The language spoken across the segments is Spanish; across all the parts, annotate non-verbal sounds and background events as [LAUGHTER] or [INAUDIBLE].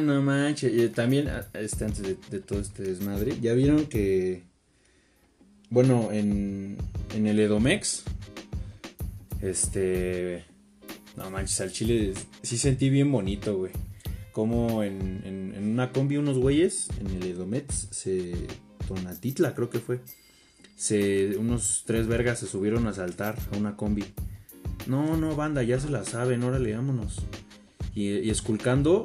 No manches. También, este, antes de, todo este desmadre, ya vieron que. Bueno, en, en el Edomex. Este. No manches, al chile sí sentí bien bonito, güey. Como en, en, una combi unos güeyes, en el Edomex, se. Tonatitla, creo que fue. Se, unos tres vergas se subieron a saltar a una combi. No, no, banda, ya se la saben, órale, vámonos. Y esculcando,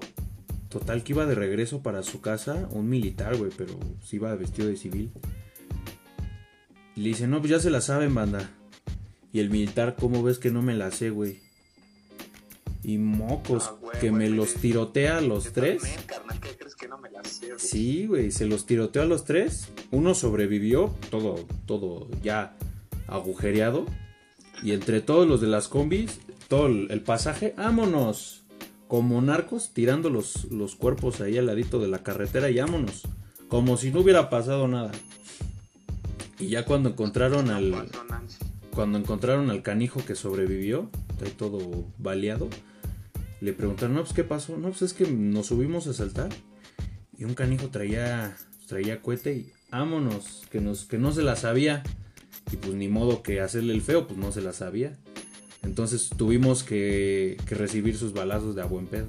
total que iba de regreso para su casa, un militar, güey, pero sí iba vestido de civil. Y le dice, no, pues ya se la saben, banda. Y el militar, ¿cómo ves que no me la sé, güey? Y mocos, Ah, güey, que güey, me güey. los tirotea a los tres. también, carnal, ¿qué crees que no me la sé? güey? Sí, güey, se los tiroteó a los tres. Uno sobrevivió, todo, todo ya agujereado. Y entre todos los de las combis, todo el, el pasaje, vámonos. Como narcos, tirando los, los cuerpos ahí al ladito de la carretera y vámonos. Como si no hubiera pasado nada. Y ya cuando encontraron al, cuando encontraron al canijo que sobrevivió, está ahí todo baleado, le preguntaron, no, pues qué pasó, no, pues es que nos subimos a saltar y un canijo traía, traía cohete y vámonos, que, nos, que no se la sabía y pues ni modo que hacerle el feo, pues no se la sabía. Entonces tuvimos que, que recibir sus balazos de a buen pedo.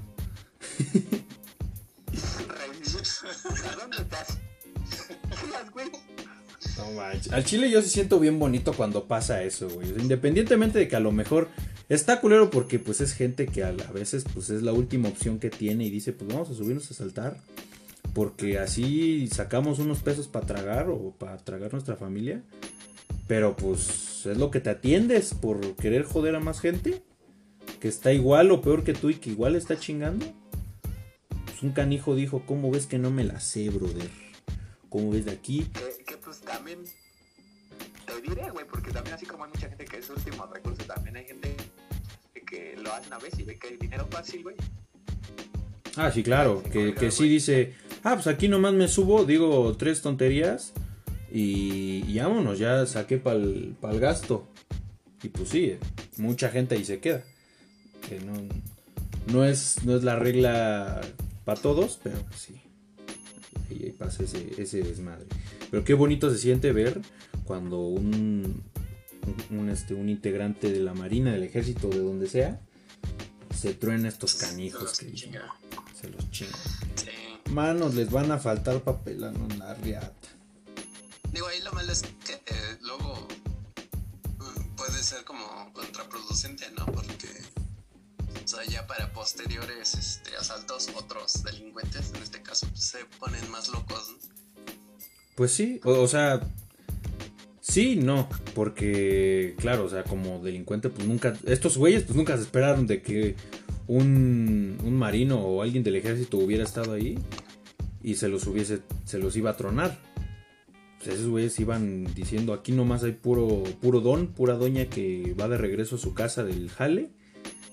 ¿A dónde estás? No manches. Al chile yo sí siento bien bonito cuando pasa eso, güey. Independientemente de que a lo mejor está culero porque pues es gente que a, a veces pues es la última opción que tiene y dice pues vamos a subirnos a saltar. Porque así sacamos unos pesos para tragar o para tragar nuestra familia. Pero pues es lo que te atiendes por querer joder a más gente. Que está igual o peor que tú y que igual está chingando. Pues un canijo dijo, ¿cómo ves que no me la sé, brother? ¿Cómo ves de aquí? Que, que pues también te diré, güey, porque también así como hay mucha gente que es último recurso, también hay gente que lo hace una vez y ve que hay dinero fácil, güey. Ah, sí, claro, que, que sí dice, ah, pues aquí nomás me subo, digo tres tonterías y, y vámonos, ya saqué para el gasto. Y pues sí, mucha gente ahí se queda. Que no, no, es, no es la regla para todos, pero pues sí. Ahí, ahí pasa ese, ese desmadre. Pero qué bonito se siente ver cuando un, un, un, este, un integrante de la Marina, del Ejército, de donde sea, se truena estos canijos que chinga. se los chingan. Sí. Manos, les van a faltar papel a la riata. Digo, ahí lo malo es que eh, luego mm, puede ser como contraproducente, ¿no? Porque, o sea, ya para posteriores este, asaltos, otros delincuentes, en este caso, pues, se ponen más locos, ¿no? Pues sí, o, sea, sí, no, porque, claro, o sea, como delincuente, pues nunca, estos güeyes, pues nunca se esperaron de que un, un marino o alguien del ejército hubiera estado ahí y se los hubiese, se los iba a tronar. Pues esos güeyes iban diciendo, aquí nomás hay puro, puro don, pura doña que va de regreso a su casa del jale,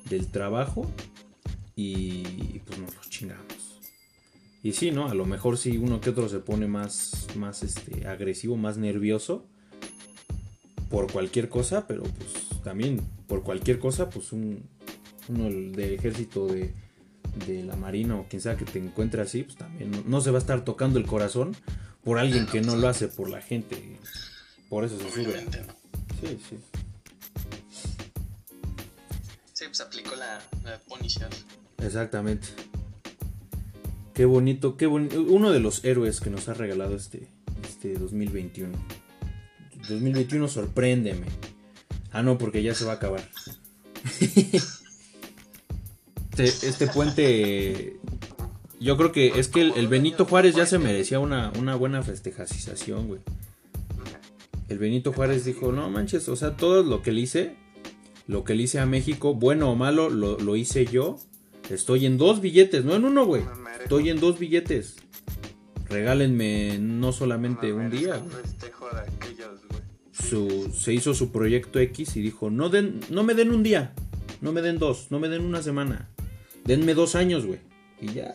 del trabajo, y pues nos los chingamos. Y sí, ¿no? A lo mejor sí uno que otro se pone más, más este, agresivo, más nervioso por cualquier cosa, pero pues también por cualquier cosa, pues un, uno del ejército de, de la marina o quien sea que te encuentre así, pues también no se va a estar tocando el corazón por alguien que no lo hace por la gente. Por eso se sube. Sí, sí. Sí, pues aplicó la, la Punisher. Exactamente. Qué bonito, qué bonito. Uno de los héroes que nos ha regalado este, este 2021. 2021 sorpréndeme. Ah, no, porque ya se va a acabar. [LAUGHS] este, este puente. Yo creo que es que el, Benito Juárez ya se merecía una, una buena festejacización, güey. El Benito Juárez dijo, no manches, o sea, todo lo que le hice, lo que le hice a México, bueno o malo, lo, lo hice yo. Estoy en dos billetes, no en uno, güey. Estoy en dos billetes. Regálenme no solamente me un día. güey. Su, se hizo su proyecto X y dijo, no, den, no me den un día, no me den dos, no me den una semana. Denme dos años, güey. Y ya.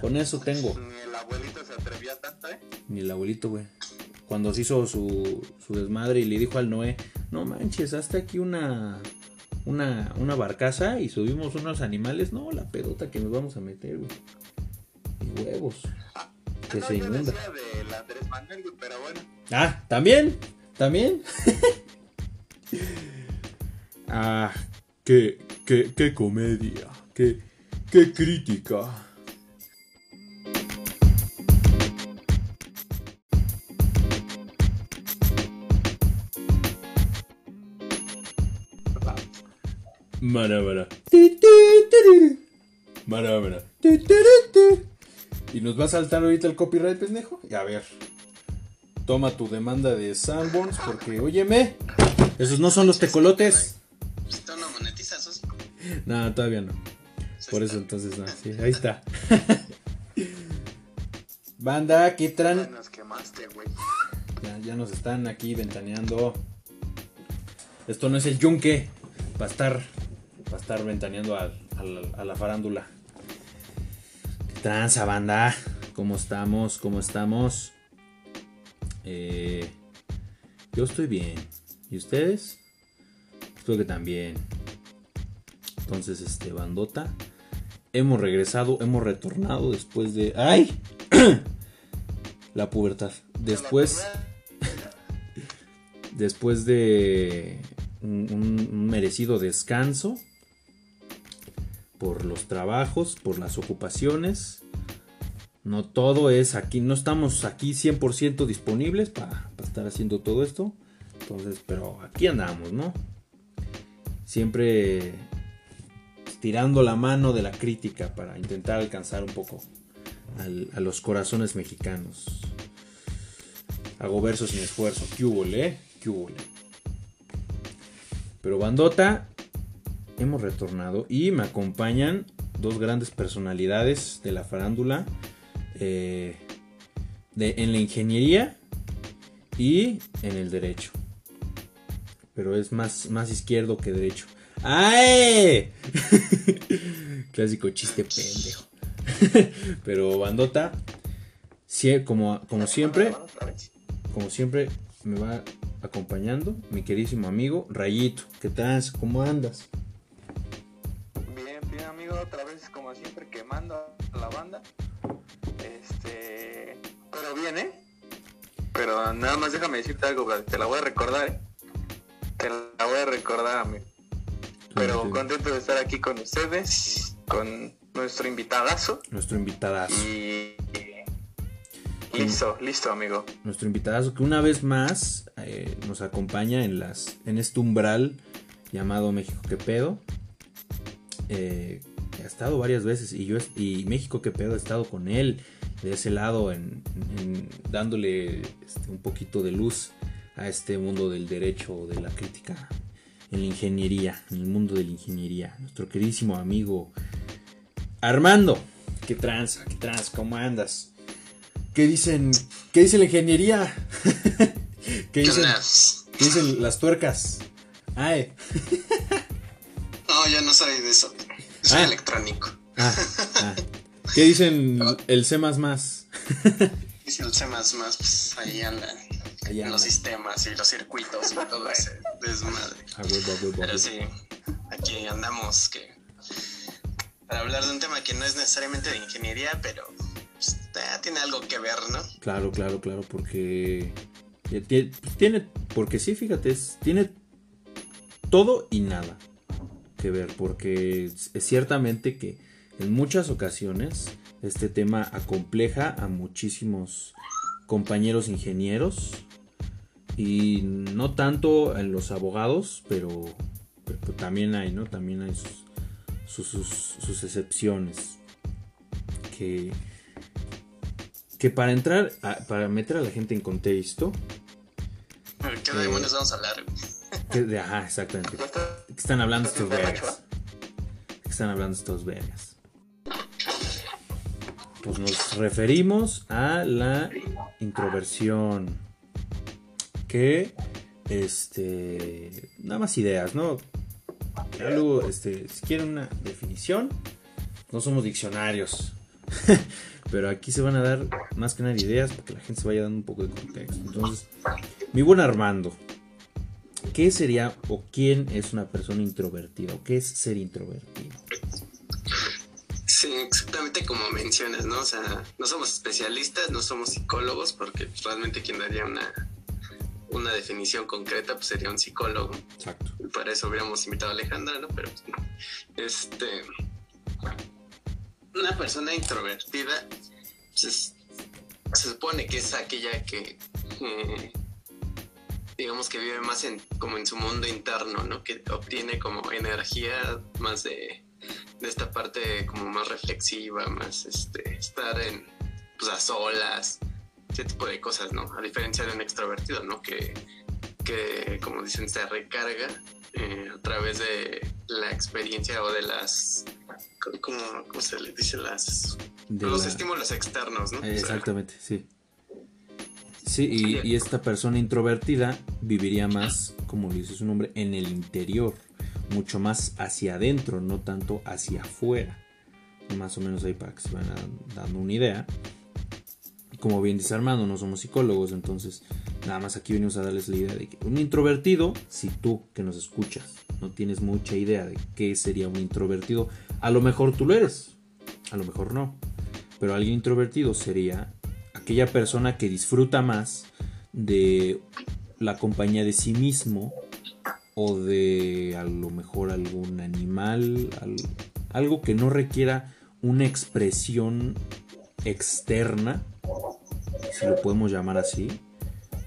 Con eso tengo. Ni el abuelito se atrevía tanto, ¿eh? Ni el abuelito, güey. Cuando se hizo su, su desmadre y le dijo al Noé, no manches, hasta aquí una, una, una barcaza y subimos unos animales. No, la pedota que nos vamos a meter, güey. Y huevos. Que no, se inunda. decía del Andrés Manuel, güey, pero bueno. Ah, también, también. [LAUGHS] ah, qué, qué, qué comedia, qué, qué crítica. Turu, tu. ¿Y nos va a saltar ahorita el copyright, pendejo? A ver. Toma tu demanda de Sanborns porque, óyeme, esos no son los tecolotes. Esto no monetiza, eso sí. No, todavía no. Por eso entonces, no, sí, ahí está. [LAUGHS] Banda, ¿qué tran? Nos quemaste, güey. Ya, ya nos están aquí ventaneando. Esto no es el yunque. Va a estar, va a estar ventaneando al- al- a, la farándula. ¿Qué tranza, banda? ¿Cómo estamos? ¿Cómo estamos? Eh, yo estoy bien. ¿Y ustedes? Espero que también. Entonces, este, bandota. Hemos regresado, hemos retornado después de. ¡Ay! [CLEARS THROAT] la pubertad. Después [LAUGHS] después de un, merecido descanso por los trabajos, por las ocupaciones. No todo es aquí, no estamos aquí 100% disponibles para, para estar haciendo todo esto. Entonces, pero aquí andamos, ¿no? Siempre tirando la mano de la crítica para intentar alcanzar un poco a los corazones mexicanos. Hago versos sin esfuerzo. ¿Qué hubo, eh? ¿Qué hubo, Pero bandota, hemos retornado y me acompañan dos grandes personalidades de la farándula eh, de, en la ingeniería y en el derecho. Pero es más, más izquierdo que derecho. ¡Ay! [LAUGHS] Clásico chiste pendejo. [LAUGHS] Pero bandota, sie- como, siempre, como siempre, me va acompañando mi queridísimo amigo Rayito. ¿Qué tal? ¿Cómo andas? Bien, bien, amigo, otra vez, como siempre, quemando a la banda. Este. Pero bien, ¿eh? Pero nada más déjame decirte algo, te la voy a recordar, ¿eh? Te la voy a recordar, amigo. Pero contento de estar aquí con ustedes, con nuestro invitadazo. Nuestro invitadazo. Y. Listo, listo, amigo. Nuestro invitadazo que una vez más eh, nos acompaña en, las, en este umbral llamado México que pedo. Eh, ha estado varias veces y yo y México que pedo ha estado con él de ese lado en, en- dándole este, un poquito de luz a este mundo del derecho, de la crítica, en la ingeniería, en el mundo de la ingeniería. Nuestro queridísimo amigo Armando. ¿Qué tranza? ¿Qué tranza? ¿Cómo andas? ¿Qué dicen? ¿Qué dice la ingeniería? [LAUGHS] ¿Qué ¿Qué dicen, qué dicen las tuercas? Ay, [LAUGHS] No, yo no soy de eso. Soy Ah. electrónico. ah, ah. [LAUGHS] ¿Qué dicen el C++? Y si el C pues ahí anda. Los sistemas y los circuitos y [LAUGHS] todo ese desmadre. Pero sí, aquí andamos que para hablar de un tema que no es necesariamente de ingeniería, pero pues, eh, tiene algo que ver, ¿no? Claro, claro, claro, porque ya tie- tiene, porque sí, fíjate, es- tiene todo y nada que ver, porque es ciertamente que en muchas ocasiones este tema acompleja a muchísimos compañeros ingenieros y no tanto en los abogados, pero, pero también hay, ¿no? También hay sus, sus, sus- sus excepciones que que para entrar, a- para meter a la gente en contexto, ¿Qué Eh, demonios vamos a hablar? que de, ajá, exactamente. ¿qué están hablando estos ¿Está vergas? ¿Qué están hablando estos vergas? Pues nos referimos a la introversión, que, este, nada más ideas, ¿no? Ya luego, este, si quieren una definición, no somos diccionarios. [LAUGHS] Pero aquí se van a dar más que nada ideas para que la gente se vaya dando un poco de contexto. Entonces, mi buen Armando, ¿qué sería o quién es una persona introvertida? ¿O qué es ser introvertido? Sí, exactamente como mencionas, ¿no? O sea, no somos especialistas, no somos psicólogos, porque realmente quien daría una, una definición concreta pues sería un psicólogo. Exacto. Para eso hubiéramos invitado a Alejandra, ¿no? Pero pues. Este. Una persona introvertida pues, es- se supone que es aquella que. eh, digamos que vive más en como en su mundo interno, ¿no? Que obtiene como energía más de, de esta parte como más reflexiva, más este estar en pues a solas, ese tipo de cosas, ¿no? A diferencia de un extrovertido, ¿no? Que, que como dicen, se recarga eh, a través de la experiencia o de las, ¿cómo, cómo se les dice? Las, De los la- estímulos externos, ¿no? O sea, Exactamente, sí. Sí, y, y esta persona introvertida viviría más, como le dice su nombre, en el interior, mucho más hacia adentro, no tanto hacia afuera. Más o menos ahí para que se vayan dando una idea. Como bien dice Armando, no somos psicólogos, entonces nada más aquí venimos a darles la idea de que un introvertido, si tú que nos escuchas no tienes mucha idea de qué sería un introvertido, a lo mejor tú lo eres, a lo mejor no. Pero alguien introvertido sería aquella persona que disfruta más de la compañía de sí mismo o de a lo mejor algún animal, al- algo que no requiera una expresión externa, si lo podemos llamar así,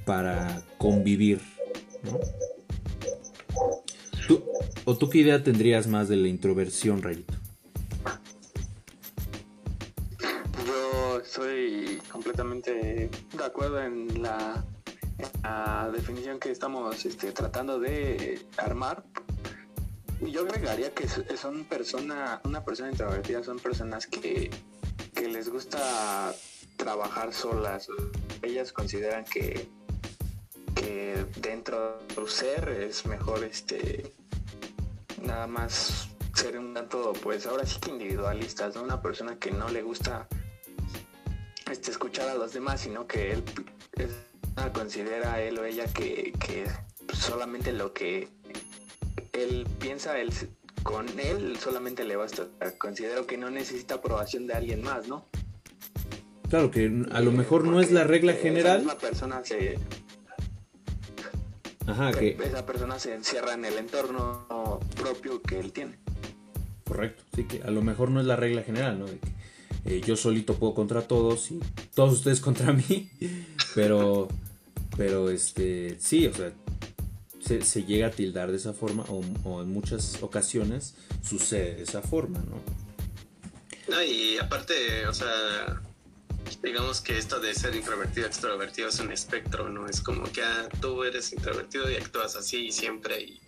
para convivir. ¿no? ¿Tú- ¿O tú qué idea tendrías más de la introversión, Rayito? Yo estoy completamente de acuerdo en la, definición que estamos este, tratando de armar. Yo agregaría que son persona, una persona introvertida son personas que, que les gusta trabajar solas. Ellas consideran que, que dentro de su ser es mejor este nada más ser un tanto, pues ahora sí que individualistas. Una persona que no le gusta este, escuchar a los demás, sino que él es- considera él o ella que, que solamente lo que él piensa, él con él solamente le basta. Considero que no necesita aprobación de alguien más, ¿no? Claro que a lo mejor no es la regla Esa general. misma persona se, Ajá, que esa persona se encierra en el entorno propio que él tiene. correcto. Sí, que a lo mejor no es la regla general, ¿no? De que eh, yo solito puedo contra todos y todos ustedes [LAUGHS] contra mí. Pero, pero este, sí, o sea, se, se llega a tildar de esa forma o, o en muchas ocasiones sucede de esa forma, ¿no? No, y aparte, o sea, digamos que esto de ser introvertido, extrovertido es un espectro, ¿no? Es como que ah, tú eres introvertido y actúas así siempre y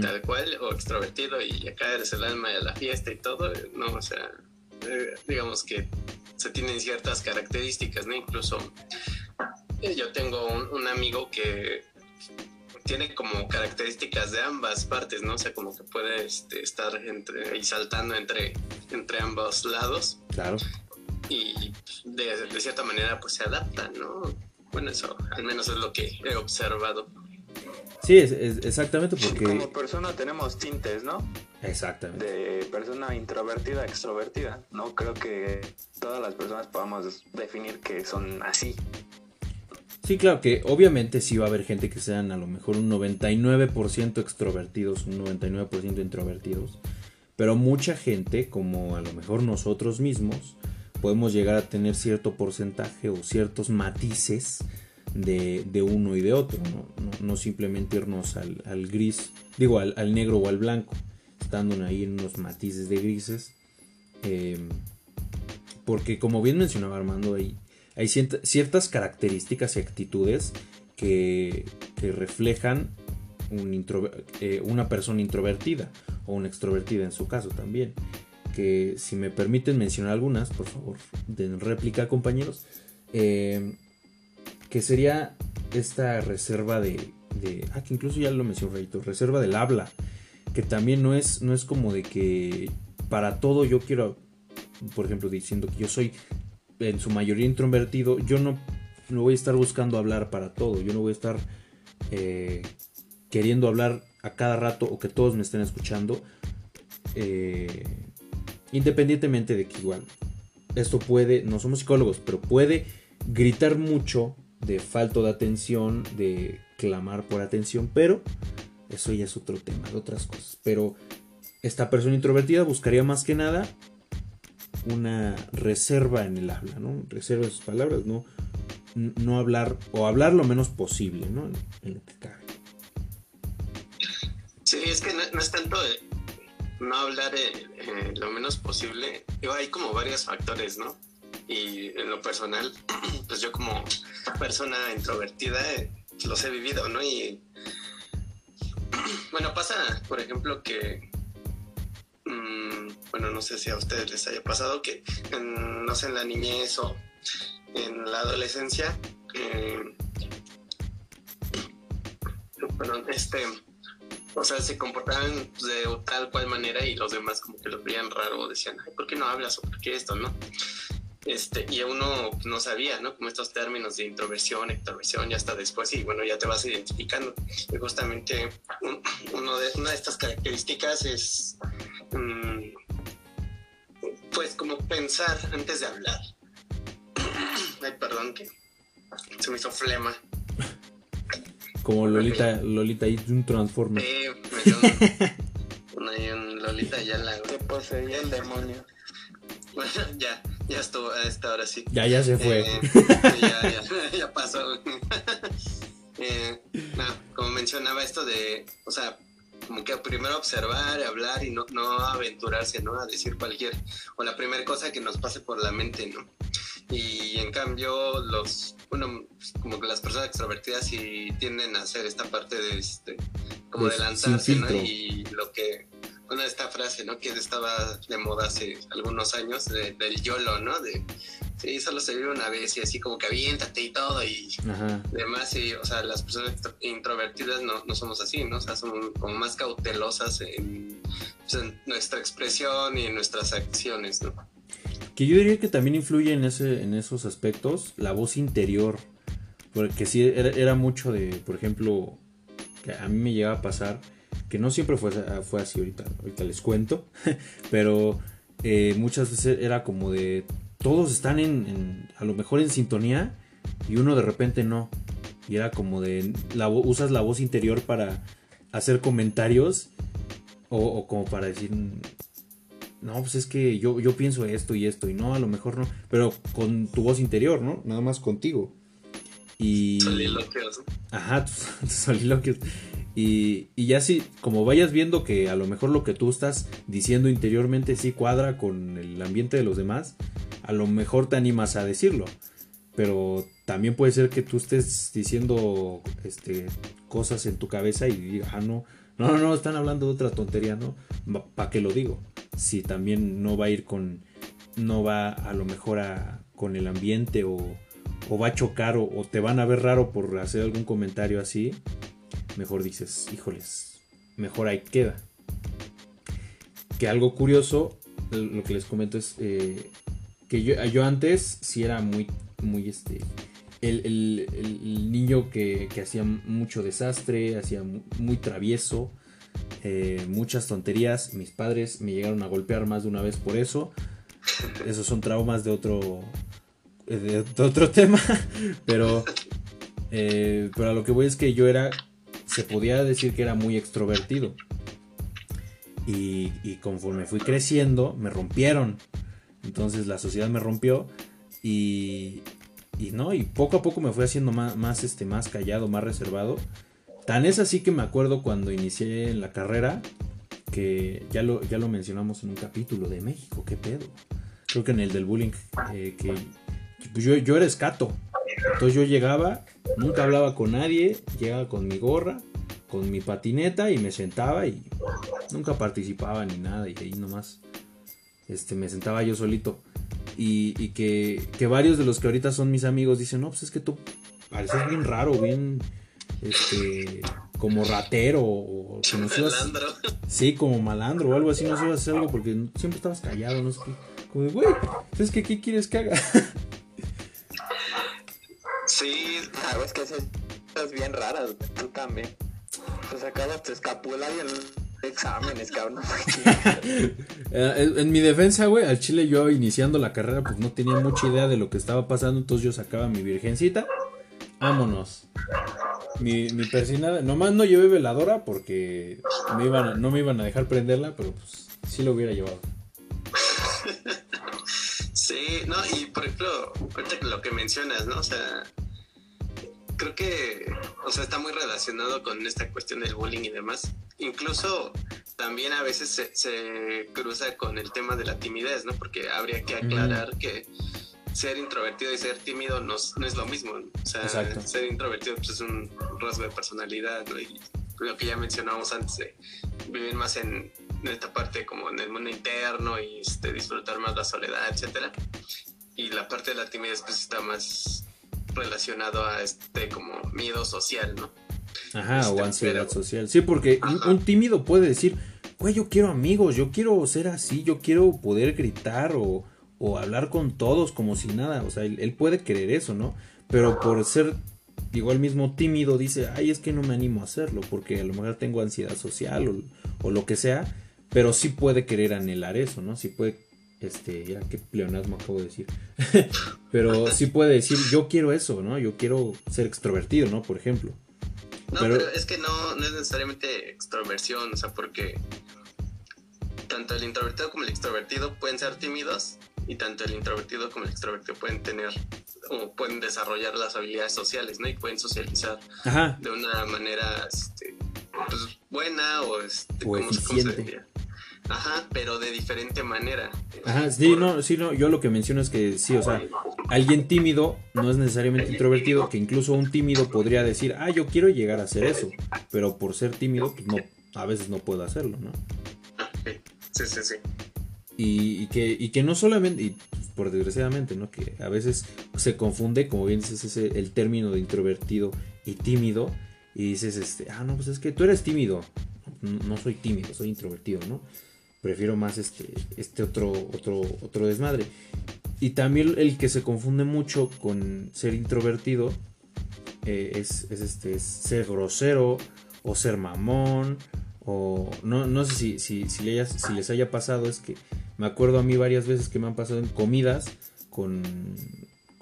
tal cual, o extrovertido y acá eres el alma de la fiesta y todo, no, o sea, eh, digamos que se tienen ciertas características, ¿no? Incluso eh, yo tengo un, un amigo que tiene como características de ambas partes, ¿no? O sea, como que puede este, estar entre, y saltando entre, entre ambos lados Claro. y de, de cierta manera pues se adapta, ¿no? Bueno, eso al menos es lo que he observado. Sí, es, es- exactamente porque... Como persona tenemos tintes, ¿no? Exactamente. de persona introvertida, extrovertida. No creo que todas las personas podamos definir que son así. Sí, claro que obviamente sí va a haber gente que sean a lo mejor un 99% extrovertidos, un 99% introvertidos, pero mucha gente, como a lo mejor nosotros mismos, podemos llegar a tener cierto porcentaje o ciertos matices de, de uno y de otro, ¿no? No, simplemente irnos al, al gris, digo, al, al negro o al blanco, estando ahí en unos matices de grises. eh, porque como bien mencionaba Armando, hay, hay ciertas características y actitudes que, que reflejan eh, una persona introvertida o una extrovertida en su caso también. Que si me permiten mencionar algunas, por favor, den réplica compañeros. eh, que sería esta reserva de, de- Ah, que incluso ya lo mencionó Rayito, reserva del habla. Que también no es, no es como de que para todo yo quiero, por ejemplo, diciendo que yo soy en su mayoría introvertido, yo no, no voy a estar buscando hablar para todo, yo no voy a estar eh, queriendo hablar a cada rato o que todos me estén escuchando. eh, independientemente de que igual esto puede, no somos psicólogos, pero puede gritar mucho de falto de atención, de clamar por atención, pero eso ya es otro tema, de otras cosas. Pero esta persona introvertida buscaría más que nada una reserva en el habla, ¿no? Reserva sus palabras, no, no hablar o hablar lo menos posible, ¿no? En, lo que cabe. Sí, es que no, es tanto no hablar eh, eh, lo menos posible. hay como varios factores, ¿no? Y en lo personal, [CLEARS THROAT] pues yo como persona introvertida eh, los he vivido, ¿no? Y [CLEARS THROAT] bueno, pasa, por ejemplo, que mm, bueno, no sé si a ustedes les haya pasado que, no sé, en la niñez o en la adolescencia, eh, este, o sea, se comportaban de tal cual manera y los demás como que lo veían raro o decían, ay, ¿por qué no hablas o por qué esto, no? Este, y uno no sabía, ¿no? Como estos términos de introversión, extroversión, ya hasta después, y bueno, ya te vas identificando. Y justamente uno de, una de estas características es, mm, pues, como pensar antes de hablar. [COUGHS] Ay, perdón, que se me hizo flema. Como Lolita, Lolita y un Transformer. Sí, me dio un, un, Lolita ya la. Que poseía el demonio. Bueno, [LAUGHS] ya, ya estuvo, a esta hora sí. Ya, ya se fue. Eh, ya, ya, [LAUGHS] ya, pasó. [LAUGHS] eh, no, como mencionaba esto de, o sea, como que primero observar, hablar y no, no aventurarse, ¿no? A decir cualquier, o la primera cosa que nos pase por la mente, ¿no? Y en cambio, los, bueno, como que las personas extrovertidas sí tienden a hacer esta parte de, este, como de pues, lanzarse, ¿no? Y lo que, bueno, esta frase, ¿no? Que estaba de moda hace algunos años, del YOLO, ¿no? De, sí, solo se vive una vez y así como que aviéntate y todo y demás. Y, o sea, las personas introvertidas no, no somos así, ¿no? O sea, somos como más cautelosas en, pues, en nuestra expresión y en nuestras acciones, ¿no? Que yo diría que también influye en, ese, en esos aspectos la voz interior. Porque sí, era, mucho de, por ejemplo, que a mí me llegaba a pasar, que no siempre fue, fue así ahorita, ahorita les cuento, [LAUGHS] pero eh, muchas veces era como de, todos están en, a lo mejor en sintonía y uno de repente no. Y era como de, la, usas la voz interior para hacer comentarios o, o como para decir, no, pues es que yo, yo pienso esto y esto, y no, a lo mejor no, pero con tu voz interior, ¿no? Nada más contigo. Y... Soliloquios. Ajá, [LAUGHS] tus, soliloquios. Y, ya sí, como vayas viendo que a lo mejor lo que tú estás diciendo interiormente sí cuadra con el ambiente de los demás, a lo mejor te animas a decirlo. Pero también puede ser que tú estés diciendo este, cosas en tu cabeza y digas, ah, no, no, no, están hablando de otra tontería, ¿no? ¿Para qué lo digo? si también no va a ir con, no va a lo mejor a, con el ambiente o, o va a chocar o, te van a ver raro por hacer algún comentario así, mejor dices, híjoles, mejor ahí queda. Que algo curioso, lo que les comento es eh, que yo, yo antes sí era muy, muy este, el, el, niño que, que, hacía mucho desastre, hacía muy travieso, eh, muchas tonterías. Mis padres me llegaron a golpear más de una vez por eso. Esos son traumas de otro, de, otro [LAUGHS] tema. Pero, eh, pero a lo que voy es que yo era, se podía decir que era muy extrovertido. Y, conforme fui creciendo, me rompieron. Entonces la sociedad me rompió. Y, y no, y poco a poco me fui haciendo más, este, más callado, más reservado. Tan es así que me acuerdo cuando inicié la carrera, que ya lo, ya lo mencionamos en un capítulo de México, qué pedo. Creo que en el del bullying, eh, que pues yo, yo era escato. Entonces yo llegaba, nunca hablaba con nadie, llegaba con mi gorra, con mi patineta y me sentaba y nunca participaba ni nada y ahí nomás este, me sentaba yo solito. Y, y que, que, varios de los que ahorita son mis amigos dicen, no, pues es que tú pareces bien raro, bien, este, como ratero o como malandro. [LAUGHS] sí, como malandro o algo así, no hacer algo porque siempre estabas callado, no sé qué. Como de, güey, ¿sabes qué, qué quieres que haga? [LAUGHS] sí, ah, es que esas cosas bien raras, tú también. Te sacabas tu escapulario en exámenes, cabrón. [LAUGHS] Eh, en, mi defensa, güey, al chile yo iniciando la carrera, pues no tenía mucha idea de lo que estaba pasando, entonces yo sacaba mi virgencita. Vámonos. Mi, mi persinada, nomás no llevé veladora porque me iban, no me iban a dejar prenderla, pero pues sí lo hubiera llevado. [LAUGHS] Sí, no, y por ejemplo, ahorita lo que mencionas, ¿no? O sea, creo que, o sea, está muy relacionado con esta cuestión del bullying y demás. Incluso también a veces se, cruza con el tema de la timidez, ¿no? Porque habría que aclarar que ser introvertido y ser tímido no, es lo mismo. O sea, ser introvertido pues, es un rasgo de personalidad, ¿no? Y lo que ya mencionábamos antes de vivir más en, esta parte como en el mundo interno y este, disfrutar más la soledad, etcétera. Y la parte de la timidez pues está más relacionado a este como miedo social, ¿no? Ajá, o este, ansiedad social. Sí, porque un, tímido puede decir, güey, yo quiero amigos, yo quiero ser así, yo quiero poder gritar o, o hablar con todos como si nada. O sea, él, puede querer eso, ¿no? Pero por ser igual mismo tímido dice, ay, es que no me animo a hacerlo porque a lo mejor tengo ansiedad social o, o lo que sea, pero sí puede querer anhelar eso, ¿no? Sí puede, este, ya qué pleonasmo acabo de decir, [LAUGHS] pero sí puede decir, yo quiero eso, ¿no? Yo quiero ser extrovertido, ¿no? Por ejemplo. No, pero, es que no, no es necesariamente extroversión, o sea, porque tanto el introvertido como el extrovertido pueden ser tímidos y tanto el introvertido como el extrovertido pueden tener o pueden desarrollar las habilidades sociales, ¿no? Y pueden socializar de una manera este, pues, buena o, este, o eficiente. Ajá, pero de diferente manera. Ajá, sí, no, sí, no, yo lo que menciono es que sí, o sea, alguien tímido no es necesariamente introvertido, que incluso un tímido podría decir, ah, yo quiero llegar a hacer eso, pero por ser tímido, pues no, a veces no puedo hacerlo, ¿no? Sí, sí, sí. Y, que, y que no solamente, y pues, por desgraciadamente, ¿no? Que a veces se confunde, como bien dices, ese, el término de introvertido y tímido, y dices, este, ah, no, pues es que tú eres tímido. No, soy tímido, soy introvertido, ¿no? Prefiero más este, este otro, otro, otro desmadre. Y también el que se confunde mucho con ser introvertido eh, es, este, ser grosero o ser mamón. O no, no sé si, si, les haya pasado, es que me acuerdo a mí varias veces que me han pasado en comidas con,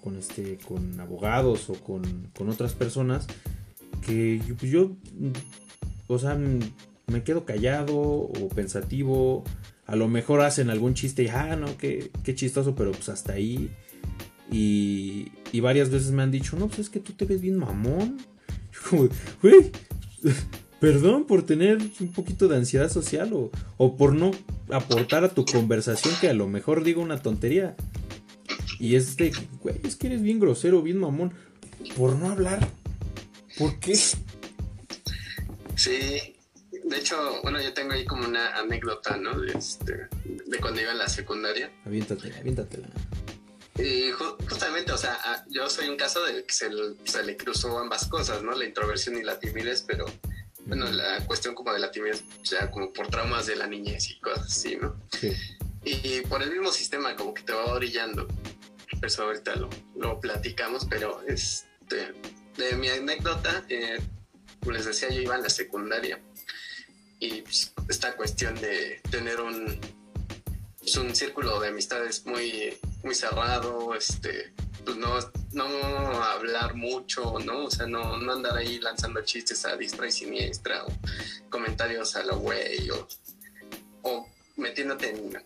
con, este, con abogados o con, con otras personas que pues yo, o sea, me quedo callado o pensativo. A lo mejor hacen algún chiste y, ah, no, qué, qué chistoso, pero pues hasta ahí. Y, y, varias veces me han dicho, no, pues es que tú te ves bien mamón. Yo güey, [LAUGHS] perdón por tener un poquito de ansiedad social o, o por no aportar a tu conversación que a lo mejor digo una tontería. Y es de, güey, es que eres bien grosero, bien mamón, por no hablar. ¿Por qué? Sí, de hecho, bueno, yo tengo ahí como una anécdota, ¿no? De, este, de cuando iba a la secundaria. Aviéntatela, aviéntatela. Y justamente, o sea, yo soy un caso de que se, le cruzó ambas cosas, ¿no? La introversión y la timidez, pero bueno, la cuestión como de la timidez, o sea, como por traumas de la niñez y cosas así, ¿no? Sí. Y por el mismo sistema, como que te va brillando. Eso ahorita lo, lo platicamos, pero este, de mi anécdota, eh, como les decía, yo iba en la secundaria y pues, esta cuestión de tener un, pues, un círculo de amistades muy, muy cerrado, este, pues no, no hablar mucho, ¿no? O sea, no, no andar ahí lanzando chistes a distra y siniestra o comentarios a lo güey o, o metiéndote en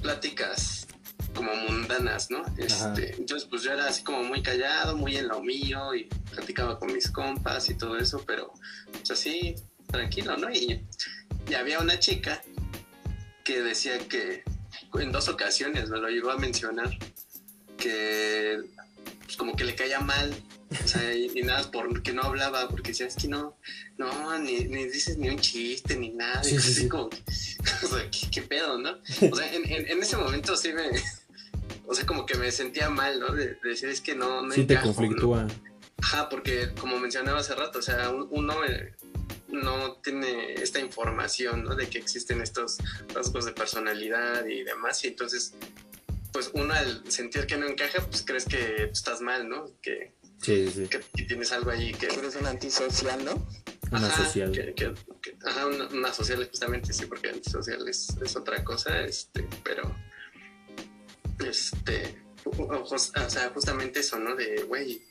pláticas como mundanas, ¿no? Este, entonces, pues yo era así como muy callado, muy en lo mío y platicaba con mis compas y todo eso, pero pues así tranquilo, ¿no? Y, y había una chica que decía que en dos ocasiones me lo llegó a mencionar que pues, como que le caía mal o sea, y, nada porque no hablaba, porque decía, es que no, no, ni, ni dices ni un chiste, ni nada. Sí, sí, como, [LAUGHS] o sea, ¿qué, pedo, ¿no? [LAUGHS] O sea, en, en, ese momento sí me, [LAUGHS] o sea, como que me sentía mal, ¿no? De, decir, es que no, no Sí, te conflictúa. Ajá, porque como mencionaba hace rato, o sea, uno eh, no tiene esta información, ¿no? De que existen estos rasgos de personalidad y demás, y entonces, pues uno al sentir que no encaja, pues crees que estás mal, ¿no? Que, sí, sí. que, tienes algo ahí que... Eres un antisocial, ¿no? Una social. Que, ajá, ajá, una, social justamente, sí, porque antisocial es, es otra cosa, este, pero, este, o, sea, justamente eso, ¿no? De, güey,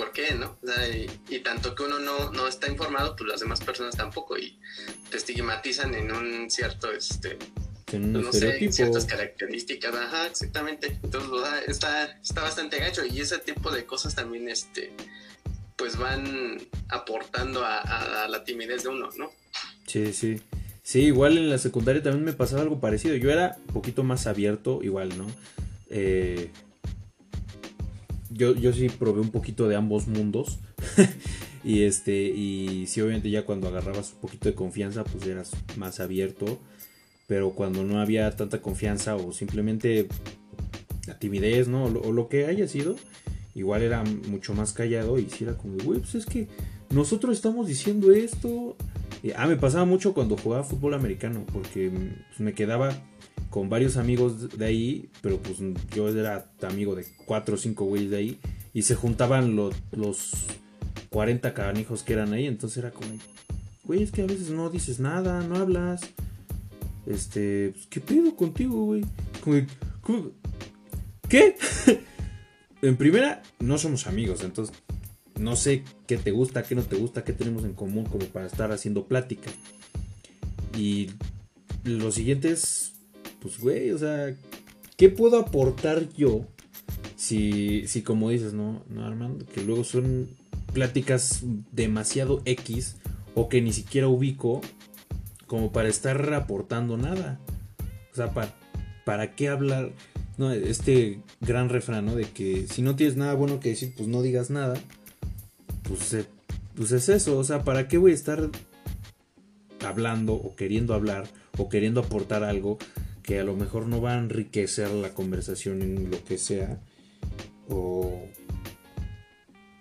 ¿por qué, no? O sea, y, tanto que uno no, no está informado, pues las demás personas tampoco, y te estigmatizan en un cierto, este, pues, no sé, ciertas características, ajá, exactamente. Entonces, está, está bastante gacho, y ese tipo de cosas también, este, pues van aportando a, la timidez de uno, ¿no? Sí, sí. Sí, igual en la secundaria también me pasaba algo parecido. Yo era un poquito más abierto, igual, ¿no? Eh, yo, yo sí probé un poquito de ambos mundos. [LAUGHS] y este, y sí, obviamente ya cuando agarrabas un poquito de confianza, pues eras más abierto. Pero cuando no había tanta confianza o simplemente la timidez, ¿no? o lo que haya sido, igual era mucho más callado y si era como, güey, pues es que nosotros estamos diciendo esto. ah, me pasaba mucho cuando jugaba fútbol americano, porque pues, me quedaba con varios amigos de ahí, pero pues yo era amigo de cuatro o cinco güeyes de ahí, y se juntaban los, los 40 canijos que eran ahí, entonces era como, güey, es que a veces no dices nada, no hablas. Este, pues, ¿qué pedo contigo, güey? Como, ¿Qué? [LAUGHS] en primera, no somos amigos, entonces no sé qué te gusta, qué no te gusta, qué tenemos en común como para estar haciendo plática. Y lo siguiente es, pues, güey, o sea, ¿qué puedo aportar yo? Si, si como dices, no, no, Armando, que luego son pláticas demasiado X o que ni siquiera ubico como para estar aportando nada. O sea, para, ¿para qué hablar? ¿no? Este gran refrán, ¿no? De que si no tienes nada bueno que decir, pues no digas nada. Pues, eh, pues es eso, o sea, ¿para qué voy a estar hablando o queriendo hablar o queriendo aportar algo que a lo mejor no va a enriquecer la conversación en lo que sea o,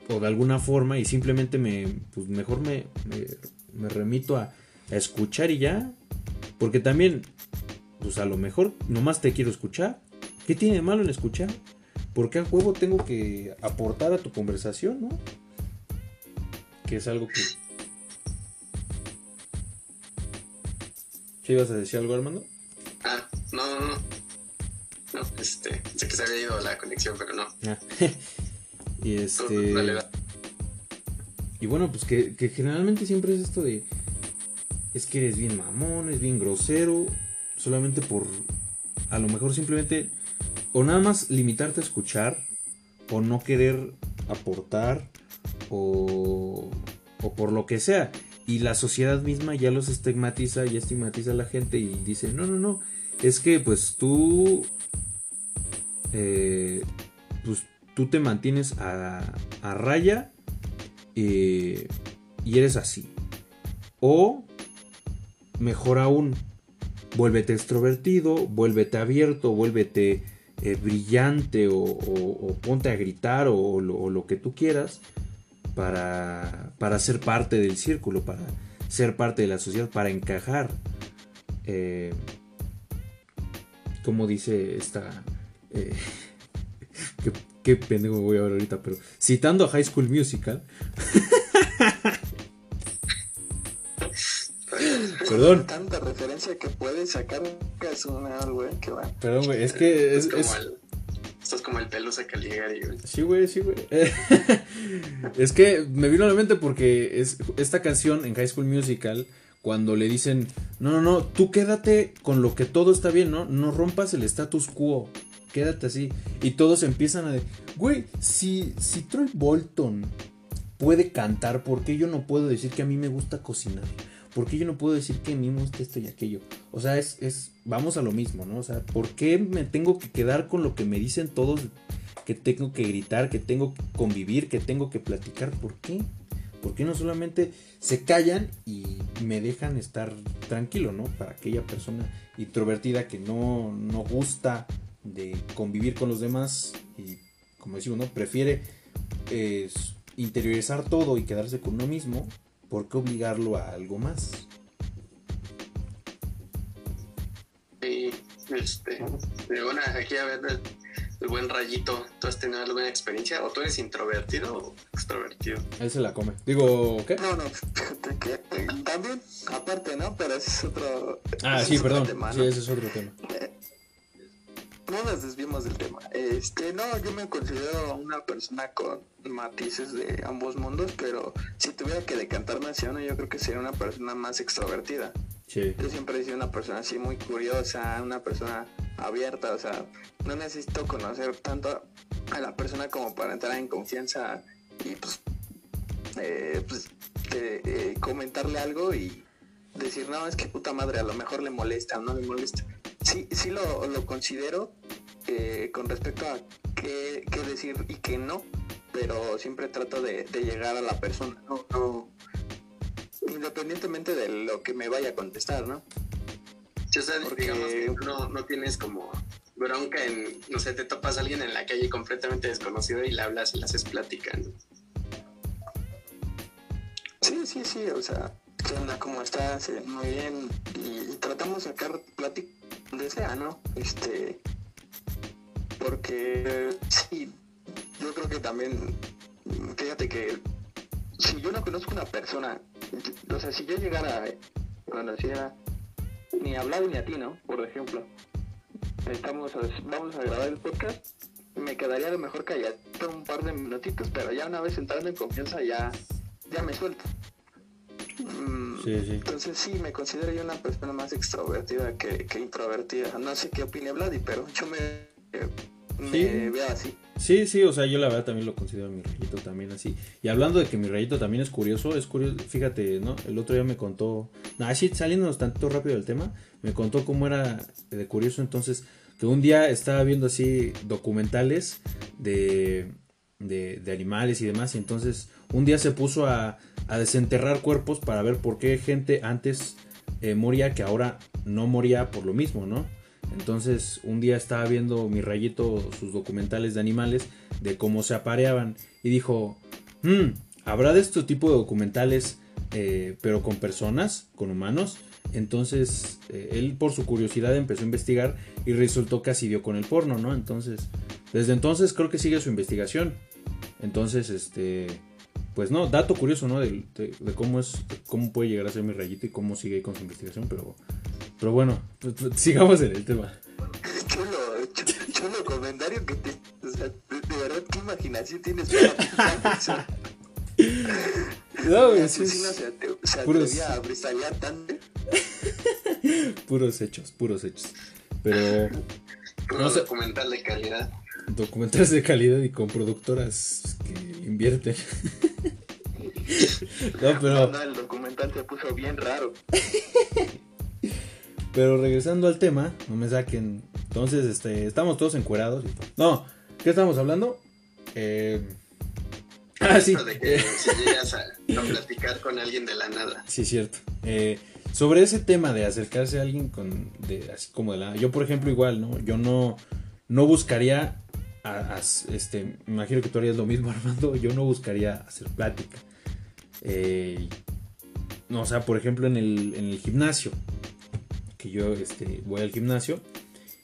o de alguna forma y simplemente me, pues mejor me, me, remito a, a escuchar y ya, porque también, pues a lo mejor nomás te quiero escuchar ¿Qué tiene de malo en escuchar? ¿Por qué a juego tengo que aportar a tu conversación, no? Que es algo que. ¿Qué ibas a decir algo, Armando? No, no, no. No, este. Sé que se había ido la conexión, pero no. Ah. [LAUGHS] y este. Y bueno, pues que, que generalmente siempre es esto de. Es que eres bien mamón, es bien grosero. Solamente por. A lo mejor simplemente o nada más limitarte a escuchar, o no querer aportar, o, o por lo que sea. Y la sociedad misma ya los estigmatiza, ya estigmatiza a la gente y dice, no, no, no, es que pues tú, eh, pues tú te mantienes a, a raya eh, y eres así. O, mejor aún, vuélvete extrovertido, vuélvete abierto, vuélvete eh, brillante o, ponte a gritar o, lo, que tú quieras para, para, ser parte del círculo, para ser parte de la sociedad, para encajar. Eh, como dice esta... Eh, [LAUGHS] qué, qué pendejo voy a ver ahorita, pero citando a High School Musical. [LAUGHS] Perdón. Tanta referencia que puedes sacar es una güey, que va. Perdón, güey, es que es. es, esto es como el Pelusa Caligari, güey. Sí, güey, sí, güey. [LAUGHS] es que me vino a la mente porque es esta canción en High School Musical, cuando le dicen, no, no, no, tú quédate con lo que todo está bien, ¿no? No rompas el status quo. Quédate así. Y todos empiezan a decir, güey, si, si Troy Bolton puede cantar, ¿por qué yo no puedo decir que a mí me gusta cocinar? ¿por qué yo no puedo decir que me gusta esto y aquello? O sea, es, es, vamos a lo mismo, ¿no? O sea, ¿por qué me tengo que quedar con lo que me dicen todos? Que tengo que gritar, que tengo que convivir, que tengo que platicar. ¿Por qué? ¿Por qué no solamente se callan y me dejan estar tranquilo, ¿no? Para aquella persona introvertida que no, no gusta de convivir con los demás y, como decimos, ¿no? Prefiere interiorizar todo y quedarse con uno mismo ¿por qué obligarlo a algo más? Sí, este, bueno, aquí a ver el, buen rayito, ¿tú has tenido alguna experiencia? ¿O tú eres introvertido o extrovertido? Él se la come. Digo, ¿qué? No, no, fíjate que Eh, También, aparte, ¿no? Pero ese es otro. Ah, sí, perdón. tema, Sí, ¿no? ese es otro tema. No nos desviemos del tema. Este, no, yo me considero una persona con matices de ambos mundos, pero si tuviera que decantarme hacia uno, yo creo que sería una persona más extrovertida. Yo siempre he sido una persona así muy curiosa, una persona abierta, o sea, no necesito conocer tanto a la persona como para entrar en confianza y pues, eh, pues eh, eh, comentarle algo y decir, no, es que puta madre, a lo mejor le molesta o no le molesta. Sí, sí lo, lo considero eh, con respecto a qué, qué decir y qué no, pero siempre trato de, de llegar a la persona, no, no, independientemente de lo que me vaya a contestar, ¿no? O sea, Porque- digamos que no, no tienes como bronca en, no sé, te topas a alguien en la calle completamente desconocido y le hablas y le haces plática, ¿no? Sí, sí, sí, o sea, ¿qué onda? ¿Cómo estás? Muy bien. Y, y tratamos de sacar plática donde sea, ¿no? Este. Porque, sí, yo creo que también, fíjate que si yo no conozco una persona, o sea, si yo llegara, eh, conociera, ni a hablar ni a ti, ¿no? Por ejemplo, estamos, a- vamos a grabar el podcast, me quedaría a lo mejor callado un par de minutitos, pero ya una vez entrando en confianza ya ya me suelto. Mm, Sí, sí. Entonces sí, me considero yo una persona más extrovertida que, que introvertida. No sé qué opine Vladi, pero yo me, eh, me Sí. veo así. Sí, sí, o sea, yo la verdad también lo considero mi rayito también así. Y hablando de que mi rayito también es curioso, es curioso, fíjate, ¿no? El otro día me contó, nah, sí, saliéndonos tanto rápido del tema, me contó cómo era de curioso entonces, que un día estaba viendo así documentales de, de, de animales y demás, y entonces un día se puso a, a desenterrar cuerpos para ver por qué gente antes eh, moría que ahora no moría por lo mismo, ¿no? Entonces un día estaba viendo mi rayito sus documentales de animales de cómo se apareaban y dijo, "Hmm, ¿habrá de este tipo de documentales eh, pero con personas, con humanos? Entonces eh, él por su curiosidad empezó a investigar y resultó que así dio con el porno, ¿no? Entonces, desde entonces creo que sigue su investigación. Entonces, este, pues no, dato curioso, ¿no? De, cómo es, cómo puede llegar a ser mi rayito y cómo sigue con su investigación, pero, pero bueno, pues, pues, sigamos en el tema. Chulo, chu- chulo comentario que te... O sea, de, de verdad, ¿qué imaginación tienes para pensar eso? No, asesino es se, ate- se puros- a tanto. [LAUGHS] puros hechos, puros hechos. Pero Puro No sé. documental de calidad. documentales de calidad y con productoras que invierten. [LAUGHS] no, pero... No, el documental se puso bien raro. [LAUGHS] Pero regresando al tema, no me saquen. Entonces, este, estamos todos encuerados. y- No, ¿qué estamos hablando? Eh... Ah, sí. De que eh, si llegas a, a platicar con alguien de la nada. Sí, cierto. Eh, sobre ese tema de acercarse a alguien con, de, así como de la, yo por ejemplo igual, ¿no? Yo no, no buscaría, a- a- este, me imagino que tú harías lo mismo, [LAUGHS] Armando. Yo no buscaría hacer plática. Eh, no, o sea, por ejemplo en el, en el gimnasio, que yo, este, voy al gimnasio.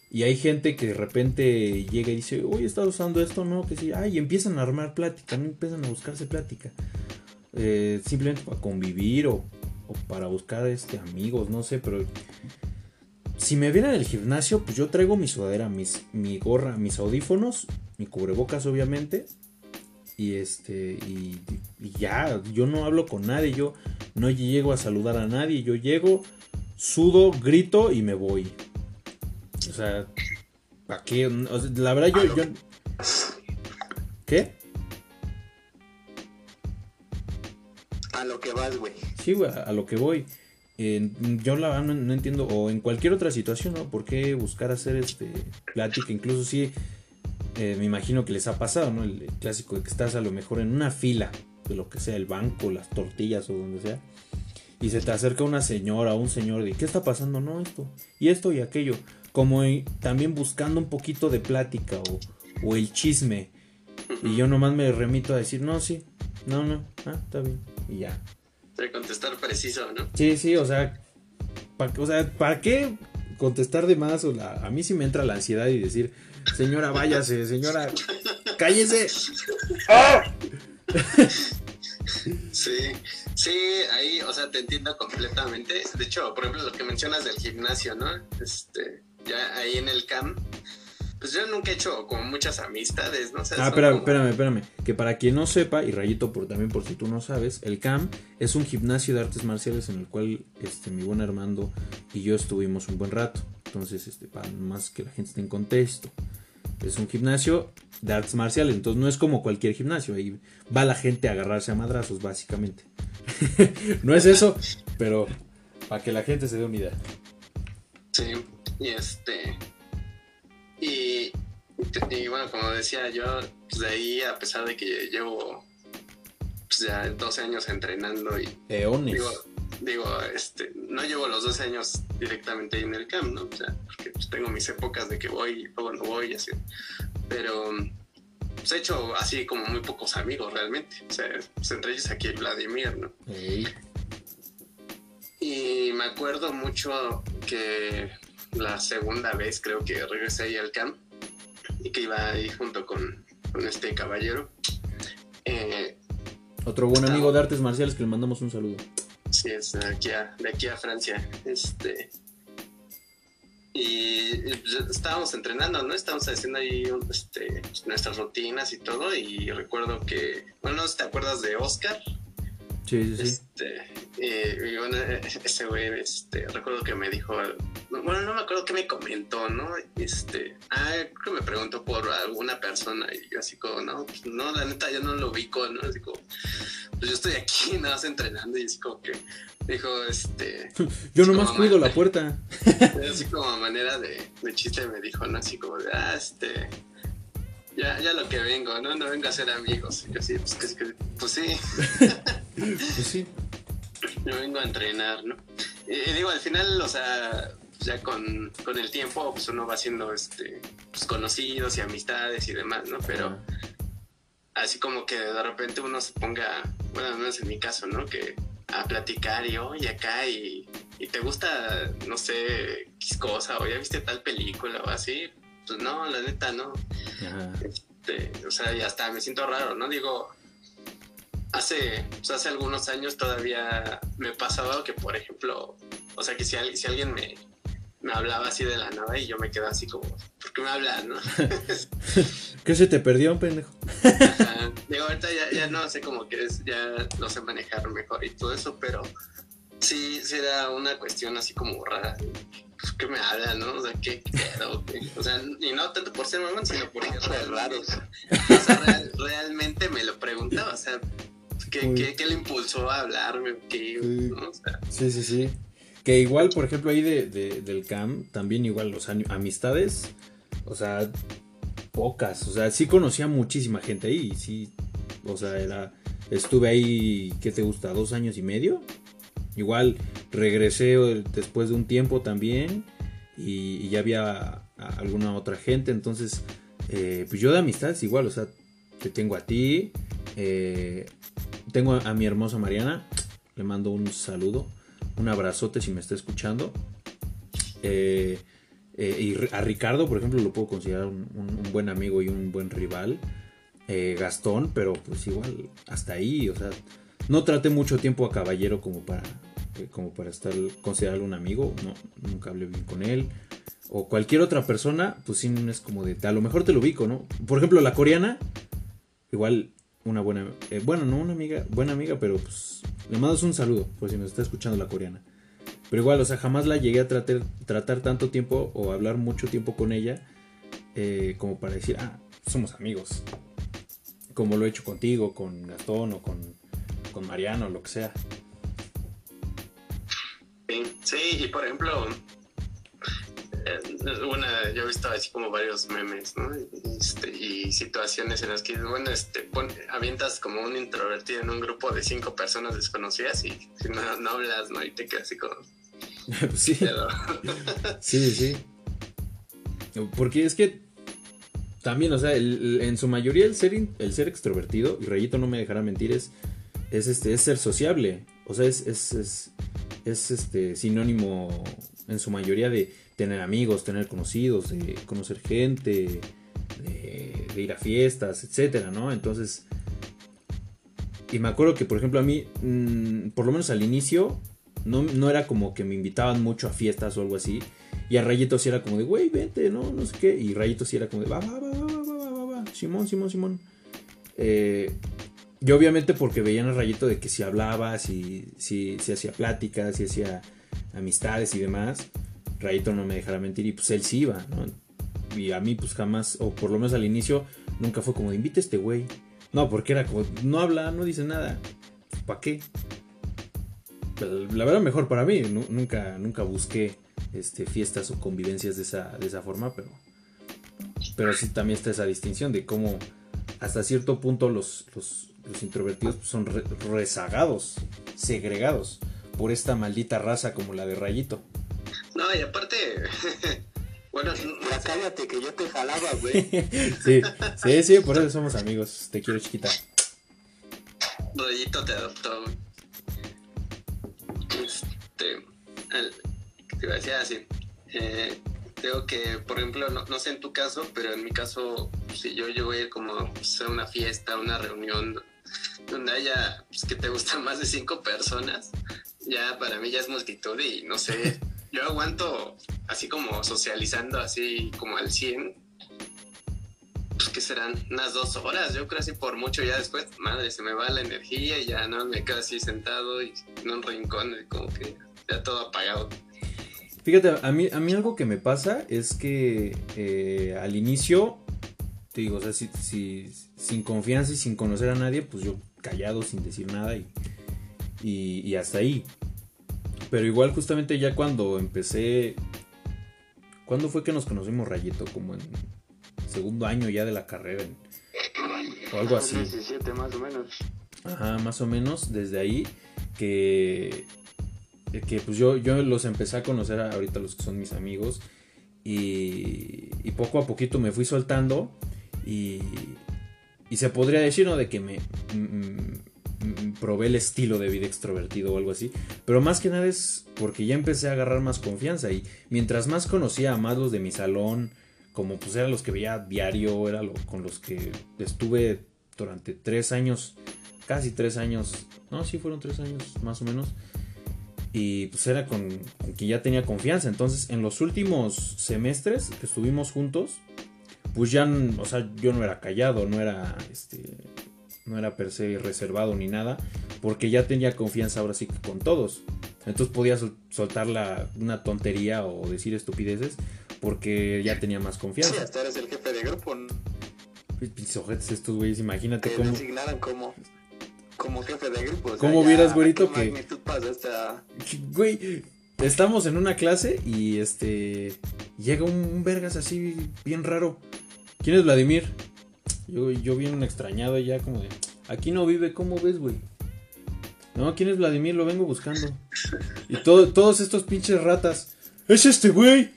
Y hay gente que de repente llega y dice, oye, ¿estás usando esto? No, que sí. Ay, empiezan a armar plática, no empiezan a buscarse plática. Eh, simplemente para convivir o, para buscar este, amigos, no sé, pero si me vieran en el gimnasio, pues yo traigo mi sudadera, mis, mi gorra, mis audífonos, mi cubrebocas obviamente, y este, y ya, yo no hablo con nadie, yo no llego a saludar a nadie, yo llego, sudo, grito y me voy. O sea, ¿para qué? O sea, la verdad yo, yo... ¿Qué? A lo que vas, güey. Sí, güey, a, lo que voy. Eh, yo la verdad no, no entiendo, o en cualquier otra situación, ¿no? ¿Por qué buscar hacer este plática? Incluso sí, eh, me imagino que les ha pasado, ¿no? El, el clásico de que estás a lo mejor en una fila, de lo que sea, el banco, las tortillas o donde sea, y se te acerca una señora o un señor de, ¿qué está pasando? No, esto, y esto y aquello. Como también buscando un poquito de plática o, o el chisme. Y yo nomás me remito a decir, no, sí, no, no, ah, está bien, y ya. De contestar preciso, ¿no? Sí, sí, o sea, pa- o sea, ¿para qué contestar de más? O la- a mí sí me entra la ansiedad y decir, señora, váyase, señora, cállese. ¡Ah! [LAUGHS] Sí, sí, ahí, o sea, te entiendo completamente. De hecho, por ejemplo, lo que mencionas del gimnasio, ¿no? Este, ya ahí en el CAM, pues yo nunca he hecho como muchas amistades, ¿no? ah, espérame, espérame, espérame. Que para quien no sepa, y Rayito por, también por si tú no sabes, el CAM es un gimnasio de artes marciales en el cual este, mi buen Armando y yo estuvimos un buen rato. Entonces, este, para más que la gente esté en contexto. Es un gimnasio de artes marciales, entonces no es como cualquier gimnasio, ahí va la gente a agarrarse a madrazos, básicamente. [LAUGHS] no es eso, pero para que la gente se dé una idea. Sí, y este. Y, bueno, como decía yo, pues de ahí, a pesar de que llevo pues ya 12 años entrenando y. Digo, digo, este, no llevo los 12 años directamente ahí en el camp, ¿no? O sea, porque pues, tengo mis épocas de que voy y luego no voy y así. Pero pues, he hecho así como muy pocos amigos realmente. O sea, pues, entre ellos aquí Vladimir, ¿no? Y me acuerdo mucho que la segunda vez creo que regresé ahí al camp y que iba ahí junto con, con este caballero. Eh, Otro buen amigo de artes marciales que le mandamos un saludo. Sí, es de aquí a, de aquí a Francia. Este. Y, pues, estábamos entrenando, ¿no? Estábamos haciendo ahí este, nuestras rutinas y todo. Y recuerdo que, bueno, no sé si te acuerdas de Oscar. Sí, sí, Este, y, bueno, ese güey, este, recuerdo que me dijo, bueno, no me acuerdo qué me comentó, ¿no? Este, ah, creo que me preguntó por alguna persona y yo así como, no, pues, no, la neta, yo no lo ubico, ¿no? Así como, pues yo estoy aquí [LAUGHS] nada más entrenando y así como que dijo, este... yo nomás cuido la puerta. [LAUGHS] Así como a manera de, de chiste me dijo, ¿no? Así como de, ah, este ya, ya lo que vengo, ¿no? No vengo a ser amigos. yo sí, pues, pues sí. [LAUGHS] pues sí. Yo vengo a entrenar, ¿no? Y, digo, al final, o sea, ya con, con, el tiempo, pues uno va haciendo este, pues, conocidos y amistades y demás, ¿no? Pero así como que de repente uno se ponga, bueno, al menos en mi caso, ¿no? Que a platicar y oye acá y, y te gusta, no sé, qué cosa, o ya viste tal película o así, pues no, la neta no. Este, o sea, ya hasta me siento raro, ¿no? Digo, hace, pues hace algunos años todavía me pasaba que, por ejemplo, o sea, que si, si alguien me, me hablaba así de la nada y yo me quedaba así como, ¿por qué me hablas, no? [LAUGHS] ¿Qué se te perdió, pendejo? Digo, ahorita ya, ya no sé cómo que es, ya no sé manejar mejor y todo eso, pero sí, sí era una cuestión así como rara. Pues, ¿Qué me habla, no? O sea, ¿qué pedo? O sea, y no tanto por ser mamón, sino porque [LAUGHS] raros. O sea, realmente me lo preguntaba, o sea, ¿qué, qué, qué le impulsó a hablarme? ¿Qué, sí. ¿no? o sea, sí, sí, sí. Que igual, por ejemplo, ahí de, de, del CAM, también igual los amistades, o sea, pocas. O sea, sí conocía muchísima gente ahí, sí. O sea, era. Estuve ahí, ¿qué te gusta? ¿Dos años y medio? Igual regresé después de un tiempo también y, ya había alguna otra gente, entonces eh, pues yo de amistades igual, o sea, te tengo a ti, eh, tengo a, mi hermosa Mariana, le mando un saludo, un abrazote si me está escuchando. Eh, y a Ricardo, por ejemplo, lo puedo considerar un, buen amigo y un buen rival. Gastón, pero pues igual hasta ahí, o sea, no traté mucho tiempo a Caballero como para, eh, como para estar considerarlo un amigo, nunca hablé bien con él. O cualquier otra persona, pues sí es como de, a lo mejor te lo ubico, ¿no? Por ejemplo, la coreana, igual una buena, eh, bueno, no una amiga, buena amiga, pero pues le mandas un saludo, por si nos está escuchando la coreana. Pero igual, o sea, jamás la llegué a tratar, tratar tanto tiempo o hablar mucho tiempo con ella eh, como para decir, ah, somos amigos. Como lo he hecho contigo, con Gastón o con, con Mariano, lo que sea. Sí, y por ejemplo, eh, una, yo he visto así como varios memes, ¿no? Este, y situaciones en las que, bueno, este, avientas como un introvertido en un grupo de cinco personas desconocidas y no, no hablas, ¿no? Y te quedas así como... [LAUGHS] [LAUGHS] sí. sí, sí. Porque es que también, o sea, en su mayoría el ser, el ser extrovertido, y Rayito no me dejará mentir, es, es, este, es ser sociable. O sea, es, es es este sinónimo en su mayoría de tener amigos, tener conocidos, de conocer gente, de, ir a fiestas, etcétera, ¿no? Entonces, Y me acuerdo que, por ejemplo, a mí, mm, por lo menos al inicio, no, no era como que me invitaban mucho a fiestas o algo así. Y a Rayito sí era como de, güey, vente, no, no sé qué. Y Rayito sí era como de, va, va, va, va, va, va, va, va, Simón, Simón, Simón. Eh, y obviamente porque veían a Rayito de que si hablaba, si, si hacía pláticas, si hacía amistades y demás, Rayito no me dejara mentir y pues él sí iba, ¿no? Y a mí pues jamás, o por lo menos al inicio, nunca fue como, invite a este güey. No, porque era como, no habla, no dice nada. ¿Para qué? La verdad mejor para mí, nu- nunca, nunca busqué este, fiestas o convivencias de esa, de esa forma, pero, pero sí también está esa distinción de cómo hasta cierto punto los, los, los introvertidos pues, son re- rezagados, segregados por esta maldita raza como la de Rayito. No, y aparte, [LAUGHS] bueno, no Ya cállate que yo te jalaba, güey. [LAUGHS] Sí, sí, sí, por eso somos amigos. Te quiero chiquita. Rollito te adoptó. güey. Este, el- ¿qué te iba a decir así. Eh, creo que, por ejemplo, no, no sé en tu caso, pero en mi caso, si yo llego a ir como pues, a una fiesta, una reunión donde haya, pues, que te gustan [LAUGHS] más de cinco personas, ya para mí ya es multitud y no sé, yo aguanto así como socializando así como al 100, pues que serán unas dos horas, yo creo así por mucho ya después, madre, se me va la energía y ya no me quedo así sentado y en un rincón, como que ya todo apagado. Fíjate, a mí, a mí algo que me pasa es que eh, al inicio, te digo, o sea, si, si- sin confianza y sin conocer a nadie, pues yo callado, sin decir nada y, y hasta ahí. Pero igual justamente ya cuando empecé... ¿Cuándo fue que nos conocimos, Rayito? Como en segundo año ya de la carrera. en- o algo así. 17 más o menos. Ajá, más o menos desde ahí que, que pues yo, yo los empecé a conocer ahorita los que son mis amigos y, y poco a poquito me fui soltando y, y se podría decir, ¿no? De que me mm, probé el estilo de vida extrovertido o algo así, pero más que nada es porque ya empecé a agarrar más confianza y mientras más conocía a más los de mi salón, como pues eran los que veía diario, era lo, con los que estuve durante tres años casi tres años, no, sí fueron tres años más o menos. Y pues era con, con quien ya tenía confianza. Entonces, en los últimos semestres que estuvimos juntos, pues ya, o sea, yo no era callado, no era, este, no era per se reservado ni nada, porque ya tenía confianza ahora sí que con todos. Entonces podía sol- soltar la- una tontería o decir estupideces, porque ya tenía más Sí, confianza. hasta eres el jefe de grupo. ¿no? Pinches ojetes estos güeyes, imagínate Te cómo... designaron como, como jefe de grupo. o sea, ¿Cómo ya vieras, güerito, qué que- Güey, estamos en una clase y este. Llega un, un vergas así bien raro. ¿Quién es Vladimir? Yo, yo bien extrañado ya, como de. Aquí no vive, ¿cómo ves, güey? No, ¿quién es Vladimir? Lo vengo buscando. Y todo, todos estos pinches ratas. ¡Es este güey!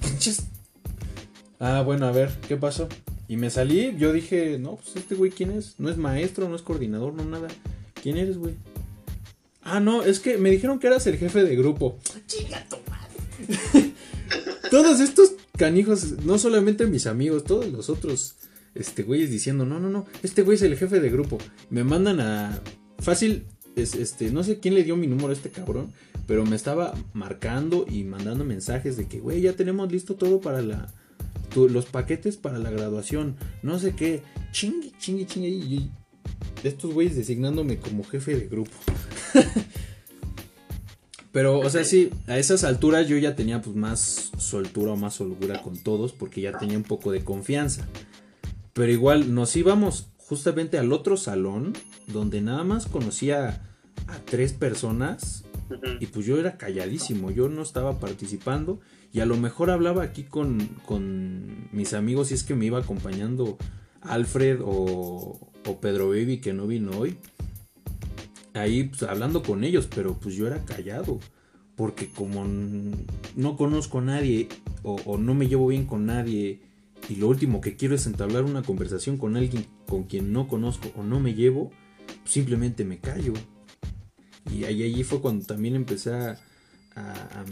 Pinches. Ah, bueno, a ver, ¿qué pasó? Y me salí, yo dije, no, pues este güey, ¿quién es? No es maestro, no es coordinador, no nada. ¿Quién eres, güey? Ah, no, es que me dijeron que eras el jefe de grupo. Madre. [LAUGHS] Todos estos canijos, no solamente mis amigos, todos los otros este güeyes diciendo, "No, no, no, este güey es el jefe de grupo." Me mandan a fácil es, este, no sé quién le dio mi número a este cabrón, pero me estaba marcando y mandando mensajes de que, "Güey, ya tenemos listo todo para la tu- los paquetes para la graduación." No sé qué. Chingue, chingue, chingue y- estos güeyes designándome como jefe de grupo. [LAUGHS] Pero, o sea, sí, a esas alturas yo ya tenía pues más soltura o más holgura con todos porque ya tenía un poco de confianza. Pero igual nos íbamos justamente al otro salón donde nada más conocía a tres personas y pues yo era calladísimo, yo no estaba participando y a lo mejor hablaba aquí con, con mis amigos si es que me iba acompañando Alfred o, o Pedro Baby que no vino hoy ahí pues, hablando con ellos, pero pues yo era callado. Porque como no conozco a nadie o, o no me llevo bien con nadie y lo último que quiero es entablar una conversación con alguien con quien no conozco o no me llevo, simplemente me callo. Y ahí, allí fue cuando también empecé a, a, a,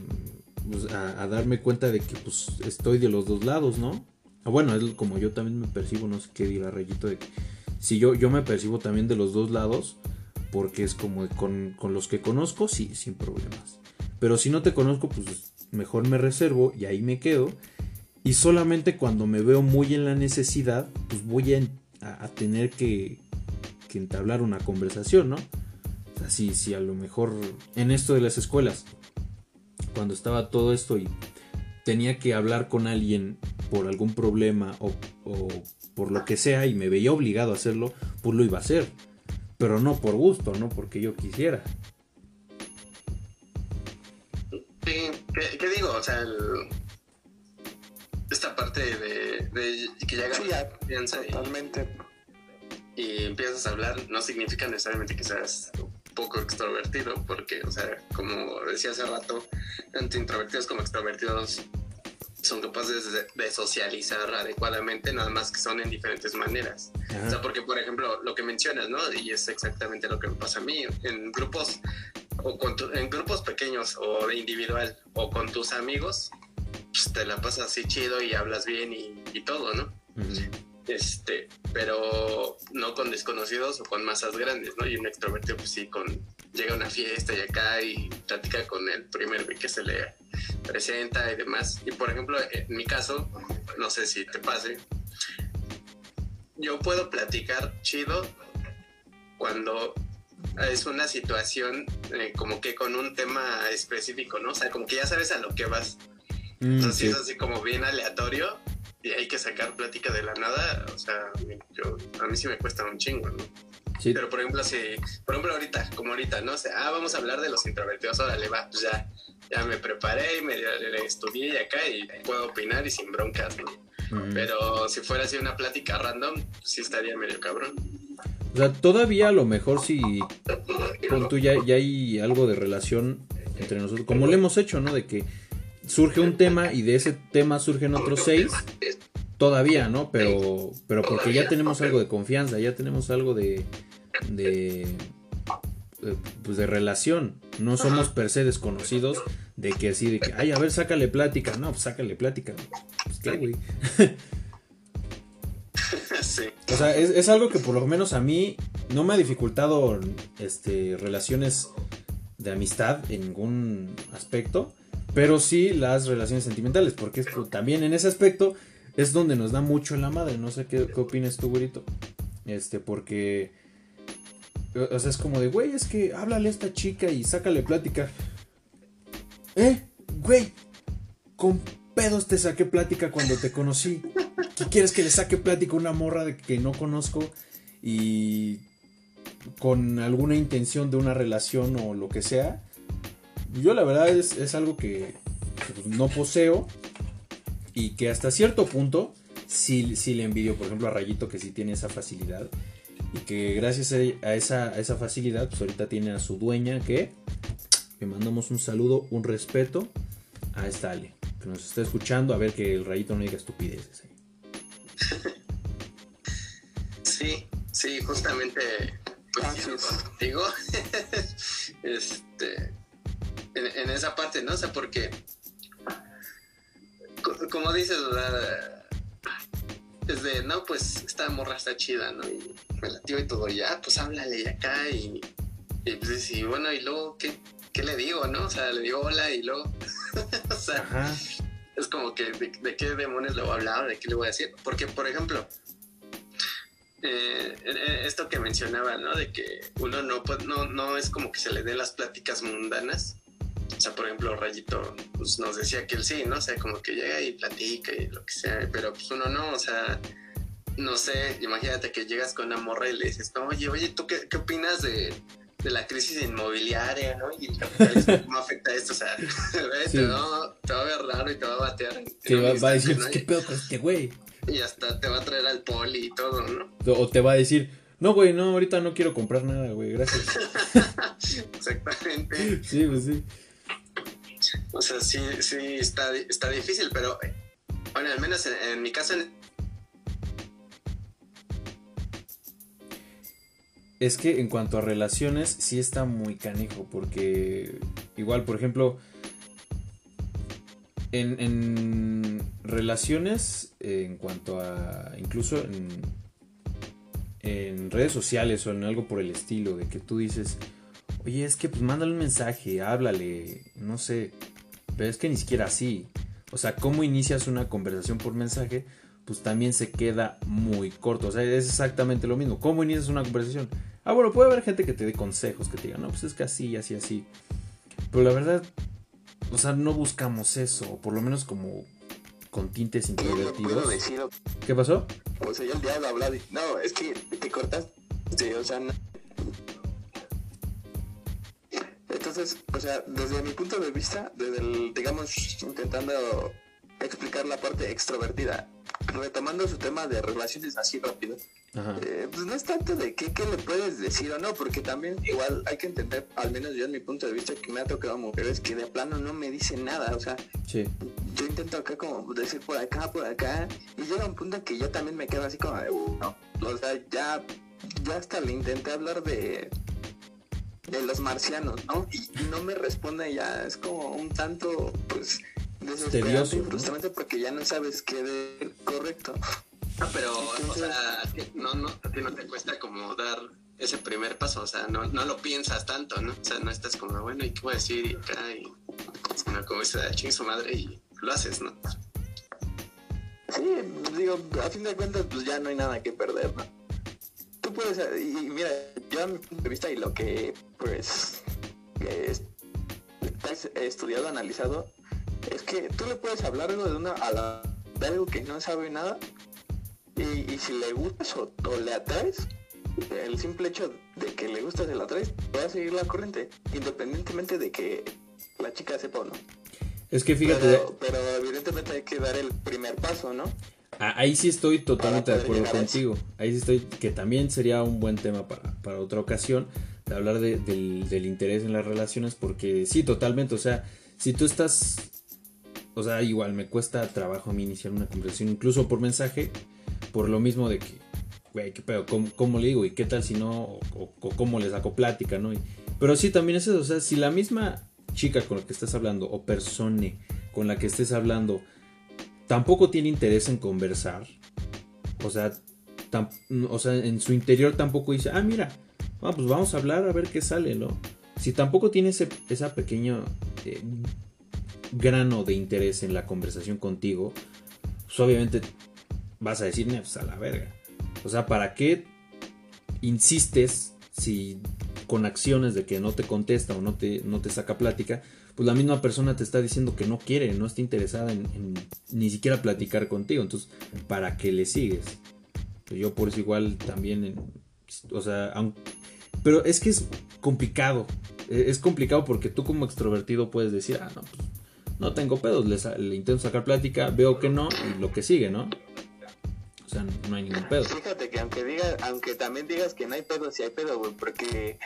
pues, a- darme cuenta de que pues estoy de los dos lados, ¿no? Bueno, es como yo también me percibo, no sé qué dirá Rayito, de que sí, yo, yo me percibo también de los dos lados, porque es como con, con los que conozco, sí, sin problemas. Pero si no te conozco, pues mejor me reservo y ahí me quedo. Y solamente cuando me veo muy en la necesidad, pues voy a, tener que, entablar una conversación, ¿no? Así, si a lo mejor en esto de las escuelas, cuando estaba todo esto y tenía que hablar con alguien por algún problema o, o, por lo que sea y me veía obligado a hacerlo, pues lo iba a hacer. Pero no por gusto, no porque yo quisiera. Sí, ¿qué, digo? O sea, esta parte de, que ya sí, piensa totalmente. Y, empiezas a hablar, no significa necesariamente que seas poco extrovertido, porque, o sea, como decía hace rato, tanto introvertidos como extrovertidos son capaces de, socializar adecuadamente, nada más que son en diferentes maneras. O sea, porque, por ejemplo, lo que mencionas, ¿no? Y es exactamente lo que me pasa a mí, en grupos o con en grupos pequeños o de individual o con tus amigos, pues te la pasas así chido y hablas bien y, todo, ¿no? Este, pero no con desconocidos o con masas grandes, ¿no? Y un extrovertido, pues sí, con llega a una fiesta y acá y platica con el primer que se le presenta y demás. Y por ejemplo, en mi caso, no sé si te pase, yo puedo platicar chido cuando es una situación eh, como que con un tema específico, ¿no? O sea, como que ya sabes a lo que vas. Mm, Entonces es así como bien aleatorio y hay que sacar plática de la nada. O sea, yo, a mí sí me cuesta un chingo, ¿no? Sí. Pero por ejemplo, si, por ejemplo, ahorita, como ahorita, ¿no? O sea, ah, vamos a hablar de los introvertidos, órale, va, pues ya, ya me preparé y me estudié y acá y puedo opinar y sin broncas, ¿no? Pero si fuera así una plática random, sí estaría medio cabrón. O sea, todavía a lo mejor si con tú ya, ya hay algo de relación entre nosotros, como lo hemos hecho, ¿no? De que surge un tema y de ese tema surgen otros seis, todavía, ¿no? Pero, pero porque ya tenemos algo de confianza, ya tenemos algo de, de, pues de relación. No somos per se desconocidos de que así, de que, ay, a ver, sácale plática. No, pues sácale plática. Pues qué, güey. [LAUGHS] O sea, es, algo que por lo menos a mí no me ha dificultado este, relaciones de amistad en ningún aspecto, pero sí las relaciones sentimentales, porque también en ese aspecto es donde nos da mucho la madre. No sé qué, opinas tú, güerito. Este, porque. O sea, es como de, güey, es que háblale a esta chica y sácale plática. ¿Eh? Güey, con pedos te saqué plática cuando te conocí. ¿Qué quieres que le saque plática a una morra de que no conozco y con alguna intención de una relación o lo que sea? Yo la verdad es, algo que, pues, no poseo y que hasta cierto punto sí, sí, le envidio, por ejemplo, a Rayito que sí tiene esa facilidad y que gracias a esa, a esa facilidad, pues ahorita tiene a su dueña que le mandamos un saludo, un respeto a esta Ale que nos está escuchando, a ver que el rayito no diga estupideces. Sí, sí, justamente pues, contigo. [LAUGHS] este, en, esa parte, ¿no? O sea, porque, como dices, desde, no, pues esta morra está chida, ¿no? Y me latió y todo, ya, pues háblale acá y, y pues, y bueno, y luego, ¿qué, ¿qué le digo, no? O sea, le digo hola y luego, [LAUGHS] o sea, es como que de, qué demonios le voy a hablar, de qué le voy a decir. Porque, por ejemplo, eh, eh, esto que mencionaba, ¿no? De que uno no, pues, no, no es como que se le den las pláticas mundanas. O sea, por ejemplo, Rayito pues, nos decía que él sí, ¿no? O sea, como que llega y platica y lo que sea, pero pues uno no, o sea, no sé, imagínate que llegas con una morra y le dices, oye, oye, ¿tú qué, qué opinas de, de la crisis inmobiliaria, ¿no? Y el capitalismo, cómo afecta esto, o sea, [LAUGHS] te, va, te, va, a ver raro y te va a batear. Te va, a decir, ¿qué pedo con este güey? Y hasta te va a traer al poli y todo, ¿no? O te va a decir, no, güey, no, ahorita no quiero comprar nada, güey, gracias. [LAUGHS] Exactamente. Sí, pues sí. O sea, sí, sí, está, está difícil, pero, bueno, al menos en, en mi caso, Es que en cuanto a relaciones, sí está muy canijo, porque igual, por ejemplo, en, relaciones, en cuanto a, incluso en, en redes sociales o en algo por el estilo, de que tú dices, oye, es que pues mándale un mensaje, háblale, no sé, pero es que ni siquiera así. O sea, cómo inicias una conversación por mensaje, pues también se queda muy corto. O sea, es exactamente lo mismo. ¿Cómo inicias una conversación? Ah, bueno, puede haber gente que te dé consejos, que te diga, no, pues es que así, así, así. Pero la verdad, o sea, no buscamos eso, o por lo menos como con tintes introvertidos. ¿Qué pasó? O sea, ya el habla de... No, es que te cortas. Sí, o sea, no. Entonces, o sea, desde mi punto de vista, desde el, digamos, intentando explicar la parte extrovertida, retomando su tema de relaciones así rápido, eh, pues no es tanto de qué, qué, le puedes decir o no, porque también igual hay que entender, al menos yo en mi punto de vista, que me ha tocado mujeres que de plano no me dicen nada, o sea, yo intento acá como decir por acá, por acá, y llega un punto en que yo también me quedo así como de, uh, no, o sea, ya, ya hasta le intenté hablar de de los marcianos, ¿no? Y, no me responde ya, es como un tanto, pues, desesperante y frustrante porque ya no sabes qué de correcto. No, pero, o sea, no, no, a ti no te cuesta como dar ese primer paso, o sea, no, no lo piensas tanto, ¿no? O sea, no estás como, bueno, ¿y qué voy a decir? Y acá, y, sino como dice, ching su madre y lo haces, ¿no? Sí, digo, a fin de cuentas, pues ya no hay nada que perder, ¿no? Tú puedes, y mira, yo a mi punto de vista y lo que, pues, he estudiado, analizado, es que tú le puedes hablar algo de una a la, de algo que no sabe nada y, si le gustas o, le atraes, el simple hecho de que le gustas y la atraes, va a seguir la corriente, independientemente de que la chica sepa o no. Es que fíjate. Pero, evidentemente hay que dar el primer paso, ¿no? Ahí sí estoy totalmente de acuerdo contigo. Ahí sí estoy, que también sería un buen tema para, para otra ocasión, de hablar del, del interés en las relaciones, porque sí, totalmente. O sea, si tú estás. O sea, igual me cuesta trabajo a mí iniciar una conversación, incluso por mensaje por lo mismo de que, güey, qué pedo, ¿cómo, le digo? ¿Y qué tal si no? O, cómo le saco plática, ¿no? pero sí, también es eso, o sea, si la misma chica con la que estás hablando o persona con la que estés hablando tampoco tiene interés en conversar, o sea, o sea, en su interior tampoco dice, ah, mira, pues vamos a hablar a ver qué sale, ¿no? Si tampoco tiene ese esa pequeño eh, grano de interés en la conversación contigo, pues obviamente vas a decir, pues a la verga. O sea, ¿para qué insistes si con acciones de que no te contesta o no te, no te saca plática, pues la misma persona te está diciendo que no quiere, no está interesada en, ni siquiera platicar contigo. Entonces, ¿para qué le sigues? Yo por eso igual también, o sea, pero es que es complicado. E, es complicado porque tú como extrovertido puedes decir, ah, no, pues no tengo pedos, le, le intento sacar plática, veo que no y lo que sigue, ¿no? O sea, no hay ningún pedo. Fíjate que aunque diga, aunque también digas que no hay pedo, sí hay pedo, güey, porque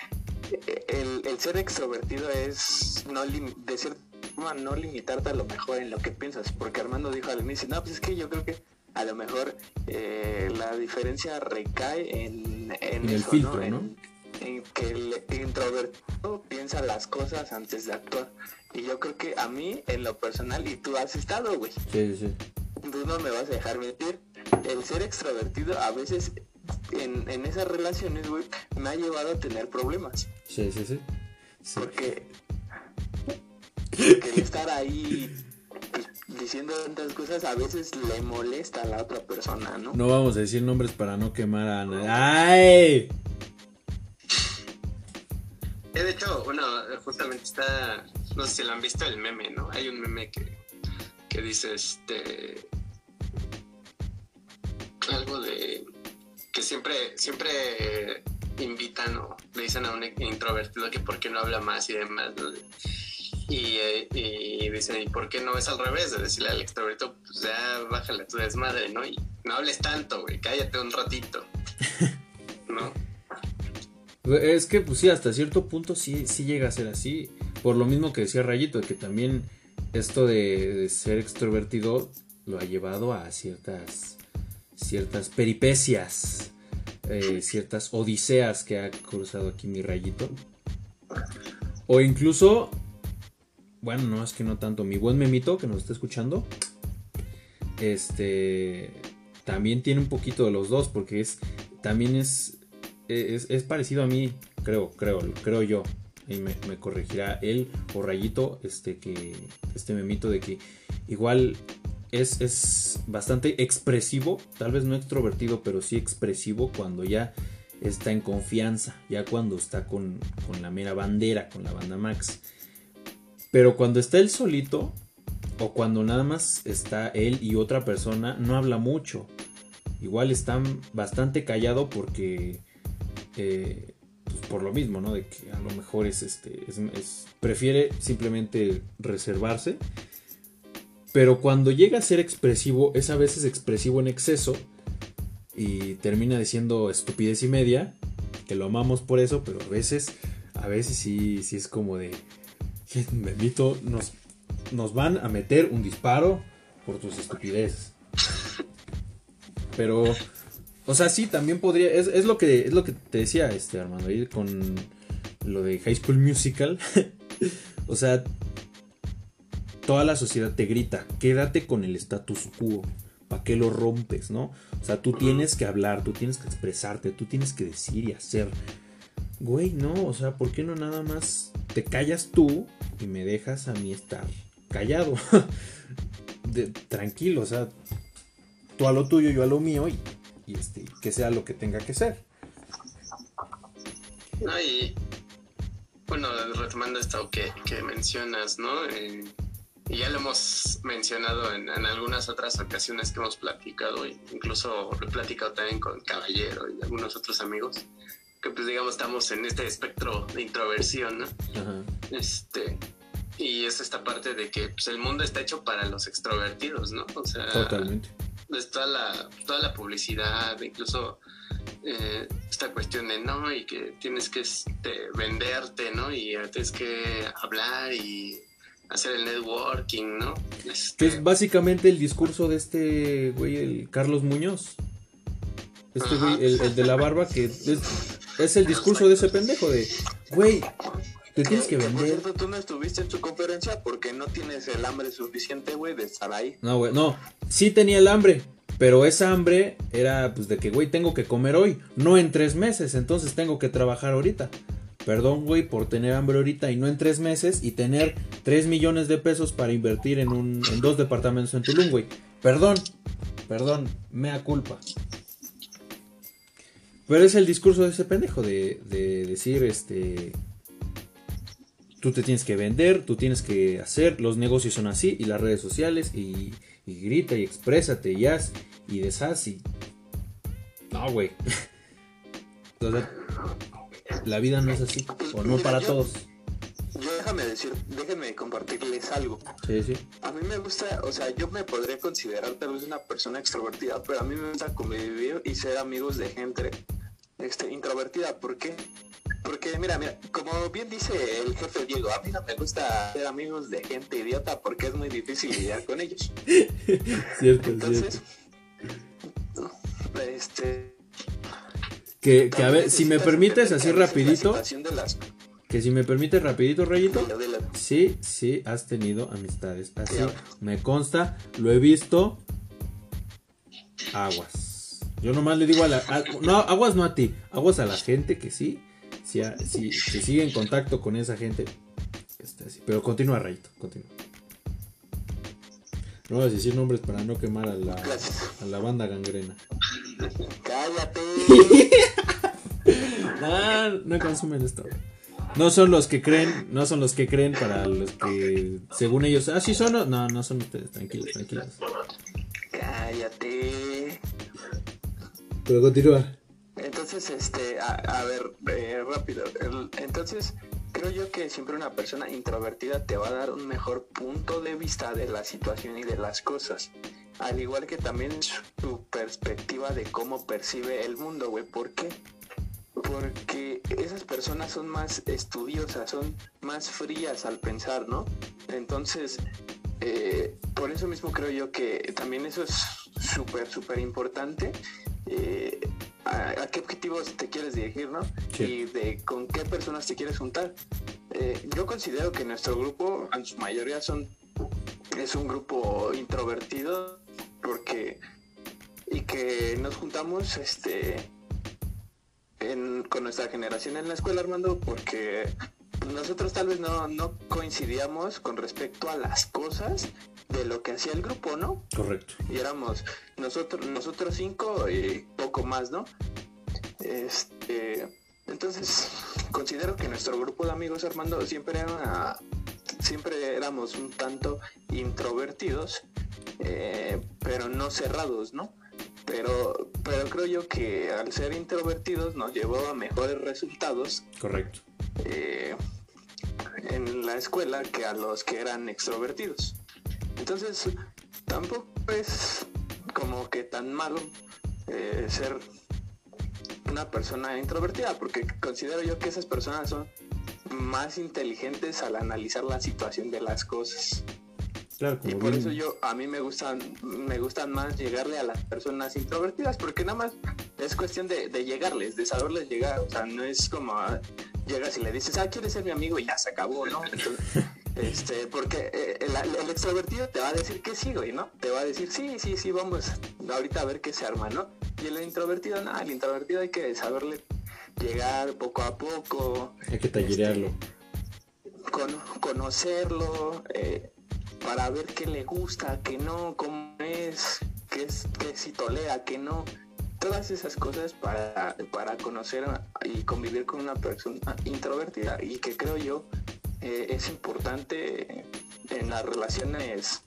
el, el, ser extrovertido es no de cierta forma no limitarte a lo mejor en lo que piensas, porque Armando dijo al inicio, no, pues es que yo creo que a lo mejor eh, la diferencia recae en, en, el filtro, ¿no? En, que el introvertido piensa las cosas antes de actuar. Y yo creo que a mí, en lo personal, y tú has estado, güey. Sí, sí. Tú no me vas a dejar mentir el ser extrovertido a veces en, en esas relaciones, güey, me ha llevado a tener problemas. Sí, sí, sí. Porque, [LAUGHS] el estar ahí diciendo tantas cosas a veces le molesta a la otra persona, ¿no? No vamos a decir nombres para no quemar a nadie. ¡Ay! De hecho, bueno, justamente está, no sé si lo han visto el meme, ¿no? Hay un meme que, que dice, este, algo de que siempre, siempre invitan o le dicen a un introvertido que por qué no habla más y demás. Y, y, dicen, ¿y por qué no es al revés? De decirle al extrovertido, pues ya bájale tu desmadre, ¿no? Y no hables tanto, güey, cállate un ratito. ¿No? Es que, pues sí, hasta cierto punto sí, sí llega a ser así. Por lo mismo que decía Rayito, que también esto de ser extrovertido lo ha llevado a ciertas ciertas peripecias, eh, ciertas odiseas que ha cruzado aquí mi rayito. O incluso, bueno, no es que no tanto, mi buen memito que nos está escuchando, este, también tiene un poquito de los dos, porque es también es, es, parecido a mí, creo, creo, creo yo. Y me, me, corregirá él o Rayito, este que este memito de que igual es, es bastante expresivo, tal vez no extrovertido, pero sí expresivo cuando ya está en confianza, ya cuando está con, con la mera bandera, con la banda Max. Pero cuando está él solito, o cuando nada más está él y otra persona, no habla mucho. Igual está bastante callado porque... Eh, pues por lo mismo, ¿no? De que a lo mejor es este. Es, prefiere simplemente reservarse. Pero cuando llega a ser expresivo, es a veces expresivo en exceso. Y termina diciendo estupidez y media. Que lo amamos por eso, pero a veces. A veces sí, sí es como de. Bendito, nos, nos van a meter un disparo por tus estupideces. Pero o sea, sí, también podría. Es, lo que es lo que te decía, este Armando, ir con lo de High School Musical. [LAUGHS] o sea, toda la sociedad te grita, quédate con el status quo. ¿Para qué lo rompes, no? O sea, tú tienes que hablar, tú tienes que expresarte, tú tienes que decir y hacer. Güey, no, o sea, ¿por qué no nada más te callas tú y me dejas a mí estar callado? [LAUGHS] tranquilo, o sea, tú a lo tuyo, yo a lo mío y y este, que sea lo que tenga que ser. No, y bueno, retomando esto que, mencionas, ¿no? Eh, y ya lo hemos mencionado en, algunas otras ocasiones que hemos platicado, incluso lo he platicado también con Caballero y algunos otros amigos, que pues digamos estamos en este espectro de introversión, ¿no? Este, y es esta parte de que pues, el mundo está hecho para los extrovertidos, ¿no? O sea, Totalmente toda la, toda la publicidad, incluso eh, esta cuestión de no, y que tienes que este, venderte, ¿no? Y tienes que hablar y hacer el networking, ¿no? Este... Es básicamente el discurso de este güey, el Carlos Muñoz. Este güey, el, de la barba, que es, es el discurso de ese pendejo de, güey, te tienes que vender. Por cierto, tú no estuviste en su conferencia porque no tienes el hambre suficiente, güey, de estar ahí. No, güey, no. Sí tenía el hambre, pero esa hambre era, pues, de que, güey, tengo que comer hoy, no en tres meses, entonces tengo que trabajar ahorita. Perdón, güey, por tener hambre ahorita y no en tres meses y tener tres millones de pesos para invertir en, un, en dos departamentos en Tulum, güey. Perdón, perdón, mea culpa. Pero es el discurso de ese pendejo de, de decir, este, tú te tienes que vender, tú tienes que hacer, los negocios son así y las redes sociales y, grita y exprésate y haz y deshaz y... No, güey. [LAUGHS] la vida no es así, o no para todos. Yo déjame decir, déjenme compartirles algo. Sí, sí. A mí me gusta, o sea, yo me podría considerar tal vez una persona extrovertida, pero a mí me gusta convivir y ser amigos de gente este, introvertida. ¿Por qué? Porque mira, mira, como bien dice el jefe Diego, a mí no me gusta ser amigos de gente idiota porque es muy difícil lidiar con ellos. [LAUGHS] cierto, Entonces, este... Que, que a ver, si me permites así rapidito... Que si me permites rapidito, Rayito. Sí, sí, has tenido amistades. Así me consta, lo he visto. Aguas. Yo nomás le digo a la... no, aguas no a ti, aguas a la gente que sí si, sigue en contacto con esa gente. Pero continúa, Rayito, continúa. No vas a decir nombres para no quemar a la, a la banda gangrena. ¡Cállate! No, no consumen esto. No son los que creen, no son los que creen para los que, según ellos, ah, sí son, no, no son ustedes, tranquilos, tranquilos. Cállate. Pero continúa. Entonces, este, a, ver, eh, rápido. entonces, creo yo que siempre una persona introvertida te va a dar un mejor punto de vista de la situación y de las cosas. Al igual que también su perspectiva de cómo percibe el mundo, güey. ¿Por qué? Porque esas personas son más estudiosas, son más frías al pensar, ¿no? Entonces, eh, por eso mismo creo yo que también eso es súper, súper importante. Eh, a, qué objetivos te quieres dirigir, ¿no? Y de con qué personas te quieres juntar. Eh, yo considero que nuestro grupo, en su mayoría, son es un grupo introvertido porque y que nos juntamos este con nuestra generación en la escuela, Armando, porque nosotros tal vez no, no coincidíamos con respecto a las cosas de lo que hacía el grupo, ¿no? Correcto. Y éramos nosotros, nosotros cinco y poco más, ¿no? Este, entonces, considero que nuestro grupo de amigos, Armando, siempre era siempre éramos un tanto introvertidos, eh, pero no cerrados, ¿no? Pero, pero creo yo que al ser introvertidos nos llevó a mejores resultados. Correcto. Eh, en la escuela que a los que eran extrovertidos. Entonces, tampoco es como que tan malo eh, ser una persona introvertida, porque considero yo que esas personas son más inteligentes al analizar la situación de las cosas. Y por eso yo a mí me gustan me gustan más llegarle a las personas introvertidas porque nada más es cuestión de, llegarles de saberles llegar o sea no es como ah, llegas y le dices ah quieres ser mi amigo y ya se acabó no [LAUGHS] este porque eh, el, el, extrovertido te va a decir que sí güey no te va a decir sí sí sí vamos ahorita a ver qué se arma no y el introvertido no el introvertido hay que saberle llegar poco a poco. Hay que tallerearlo. Este, conocerlo, eh, para ver qué le gusta, qué no, cómo es, qué, es, qué si tolera, qué no. Todas esas cosas para, para conocer y convivir con una persona introvertida y que creo yo eh, es importante en las relaciones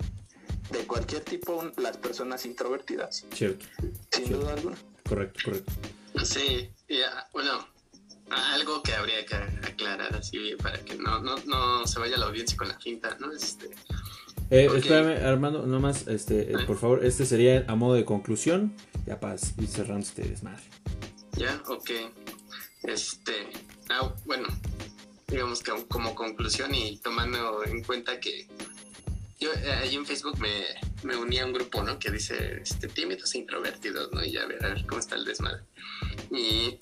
de cualquier tipo las personas introvertidas. Cierto. Sin duda alguna. Correcto, correcto. Sí, bueno, algo que habría que aclarar así para que no, no, no se vaya la audiencia con la finta, ¿no? Este, eh, Espérame, Armando, nomás, este, eh, por favor, este sería a modo de conclusión, ya para ir cerrando este desmadre. Ya, ok. Este, ah, bueno, digamos que como conclusión y tomando en cuenta que yo eh, ahí en Facebook me, me uní a un grupo, ¿no? Que dice, este, tímidos e introvertidos, ¿no? Y ya a ver, a ver cómo está el desmadre. Y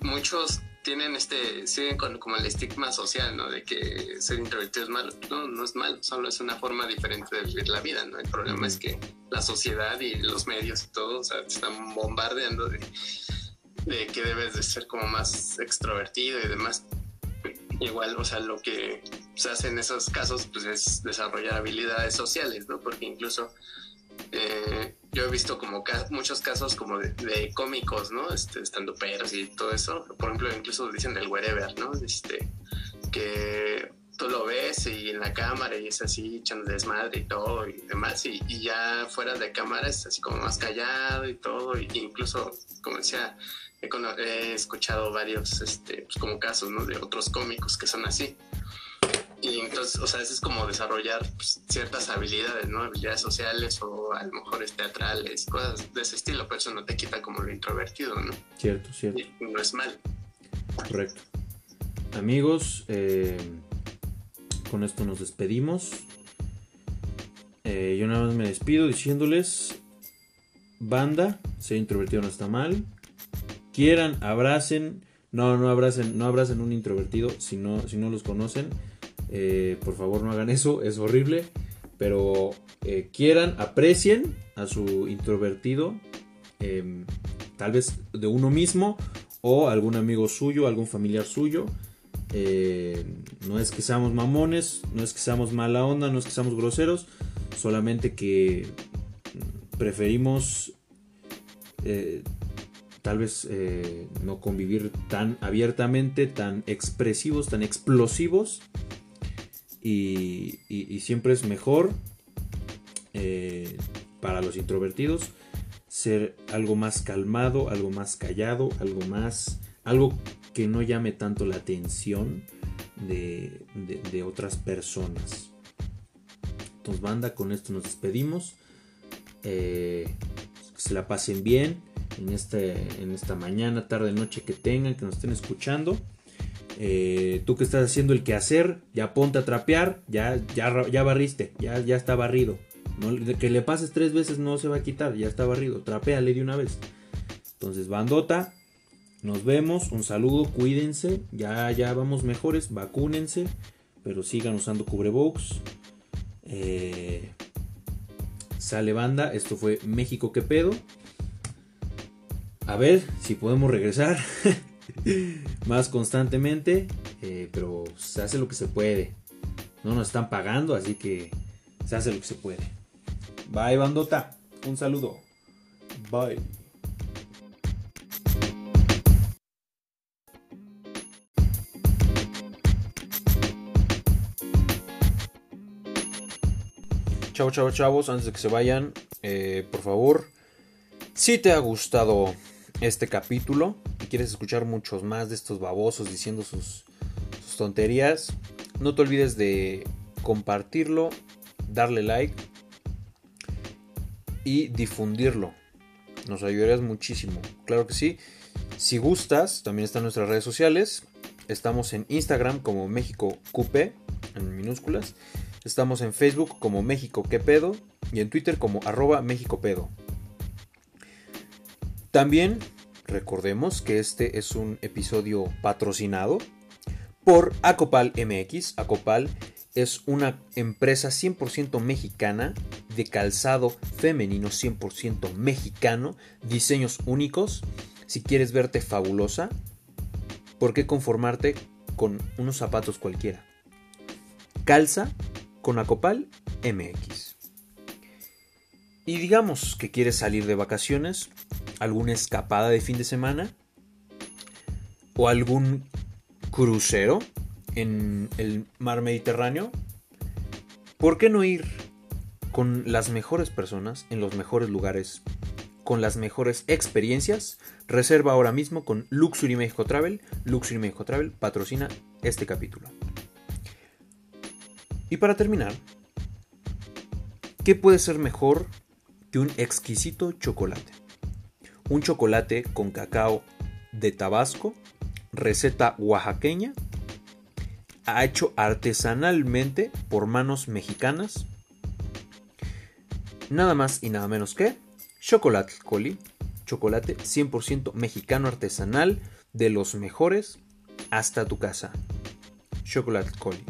muchos tienen este, siguen con como el estigma social, ¿no? De que ser introvertido es malo. No, no es malo, solo es una forma diferente de vivir la vida, ¿no? El problema es que la sociedad y los medios y todo, o sea, te están bombardeando de, de que debes de ser como más extrovertido y demás. Igual, o sea, lo que se hace en esos casos, pues es desarrollar habilidades sociales, ¿no? Porque incluso eh, yo he visto como muchos casos como de, cómicos, ¿no? Este, estando peros y todo eso. Por ejemplo, incluso dicen del wherever, ¿no? Este, que tú lo ves y en la cámara y es así echando desmadre y todo y demás y, ya fuera de cámara es así como más callado y todo e incluso como decía he, escuchado varios este pues como casos de otros cómicos que son así y entonces, o sea, eso es como desarrollar pues, ciertas habilidades, ¿no? Habilidades sociales o a lo mejor teatrales, cosas de ese estilo, pero eso no te quita como lo introvertido, ¿no? Cierto, cierto. no es mal. Correcto. Amigos, eh, con esto nos despedimos. Eh, yo nada más me despido diciéndoles, banda, ser introvertido no está mal. Quieran, abracen. No, no abracen, no abracen un introvertido si no, si no los conocen eh, por favor no hagan eso, es horrible. Pero eh, quieran, aprecien a su introvertido, em, tal vez de uno mismo o algún amigo suyo, algún familiar suyo. Eh, no es que seamos mamones, no es que seamos mala onda, no es que seamos groseros, solamente que preferimos tal vez no convivir tan abiertamente, tan expresivos, tan explosivos y, siempre es mejor eh, para los introvertidos ser algo más calmado, algo más callado, algo más, algo que no llame tanto la atención de, otras personas. Entonces, banda, con esto nos despedimos. Eh, que se la pasen bien en, este, en esta mañana, tarde, noche que tengan, que nos estén escuchando. Eh, tú que estás haciendo el quehacer, ya ponte a trapear, ya, ya, ya barriste, ya, ya está barrido. que le pases tres veces no se va a quitar, ya está barrido, trapéale de una vez. Entonces, bandota, nos vemos, un saludo, cuídense, ya, ya vamos mejores, vacúnense, pero sigan usando cubrebooks. Eh, sale banda, esto fue México que pedo. A ver si podemos regresar. [LAUGHS] [LAUGHS] más constantemente, eh, pero se hace lo que se puede. No nos están pagando, así que se hace lo que se puede. Bye, bandota. Un saludo. Bye. Chao, chao, chavos. Antes de que se vayan, eh, por favor, si te ha gustado este capítulo quieres escuchar muchos más de estos babosos diciendo sus, tonterías, no te olvides de compartirlo, darle like y difundirlo. Nos ayudarías muchísimo. Claro que sí. Si gustas, también están nuestras redes sociales. Estamos en Instagram como México Cupe, en minúsculas. Estamos en Facebook como México Que Pedo y en Twitter como arroba México Pedo. También recordemos que este es un episodio patrocinado por Acopal MX. Acopal es una empresa 100% mexicana de calzado femenino 100% mexicano, diseños únicos. Si quieres verte fabulosa, ¿por qué conformarte con unos zapatos cualquiera? Calza con Acopal MX. Y digamos que quieres salir de vacaciones, alguna escapada de fin de semana o algún crucero en el mar Mediterráneo, ¿por qué no ir con las mejores personas en los mejores lugares, con las mejores experiencias? Reserva ahora mismo con Luxury México Travel. Luxury México Travel patrocina este capítulo. Y para terminar, ¿qué puede ser mejor que un exquisito chocolate? Un chocolate con cacao de Tabasco, receta oaxaqueña, hecho artesanalmente por manos mexicanas. Nada más y nada menos que chocolate coli, chocolate 100% mexicano artesanal de los mejores hasta tu casa. Chocolate coli.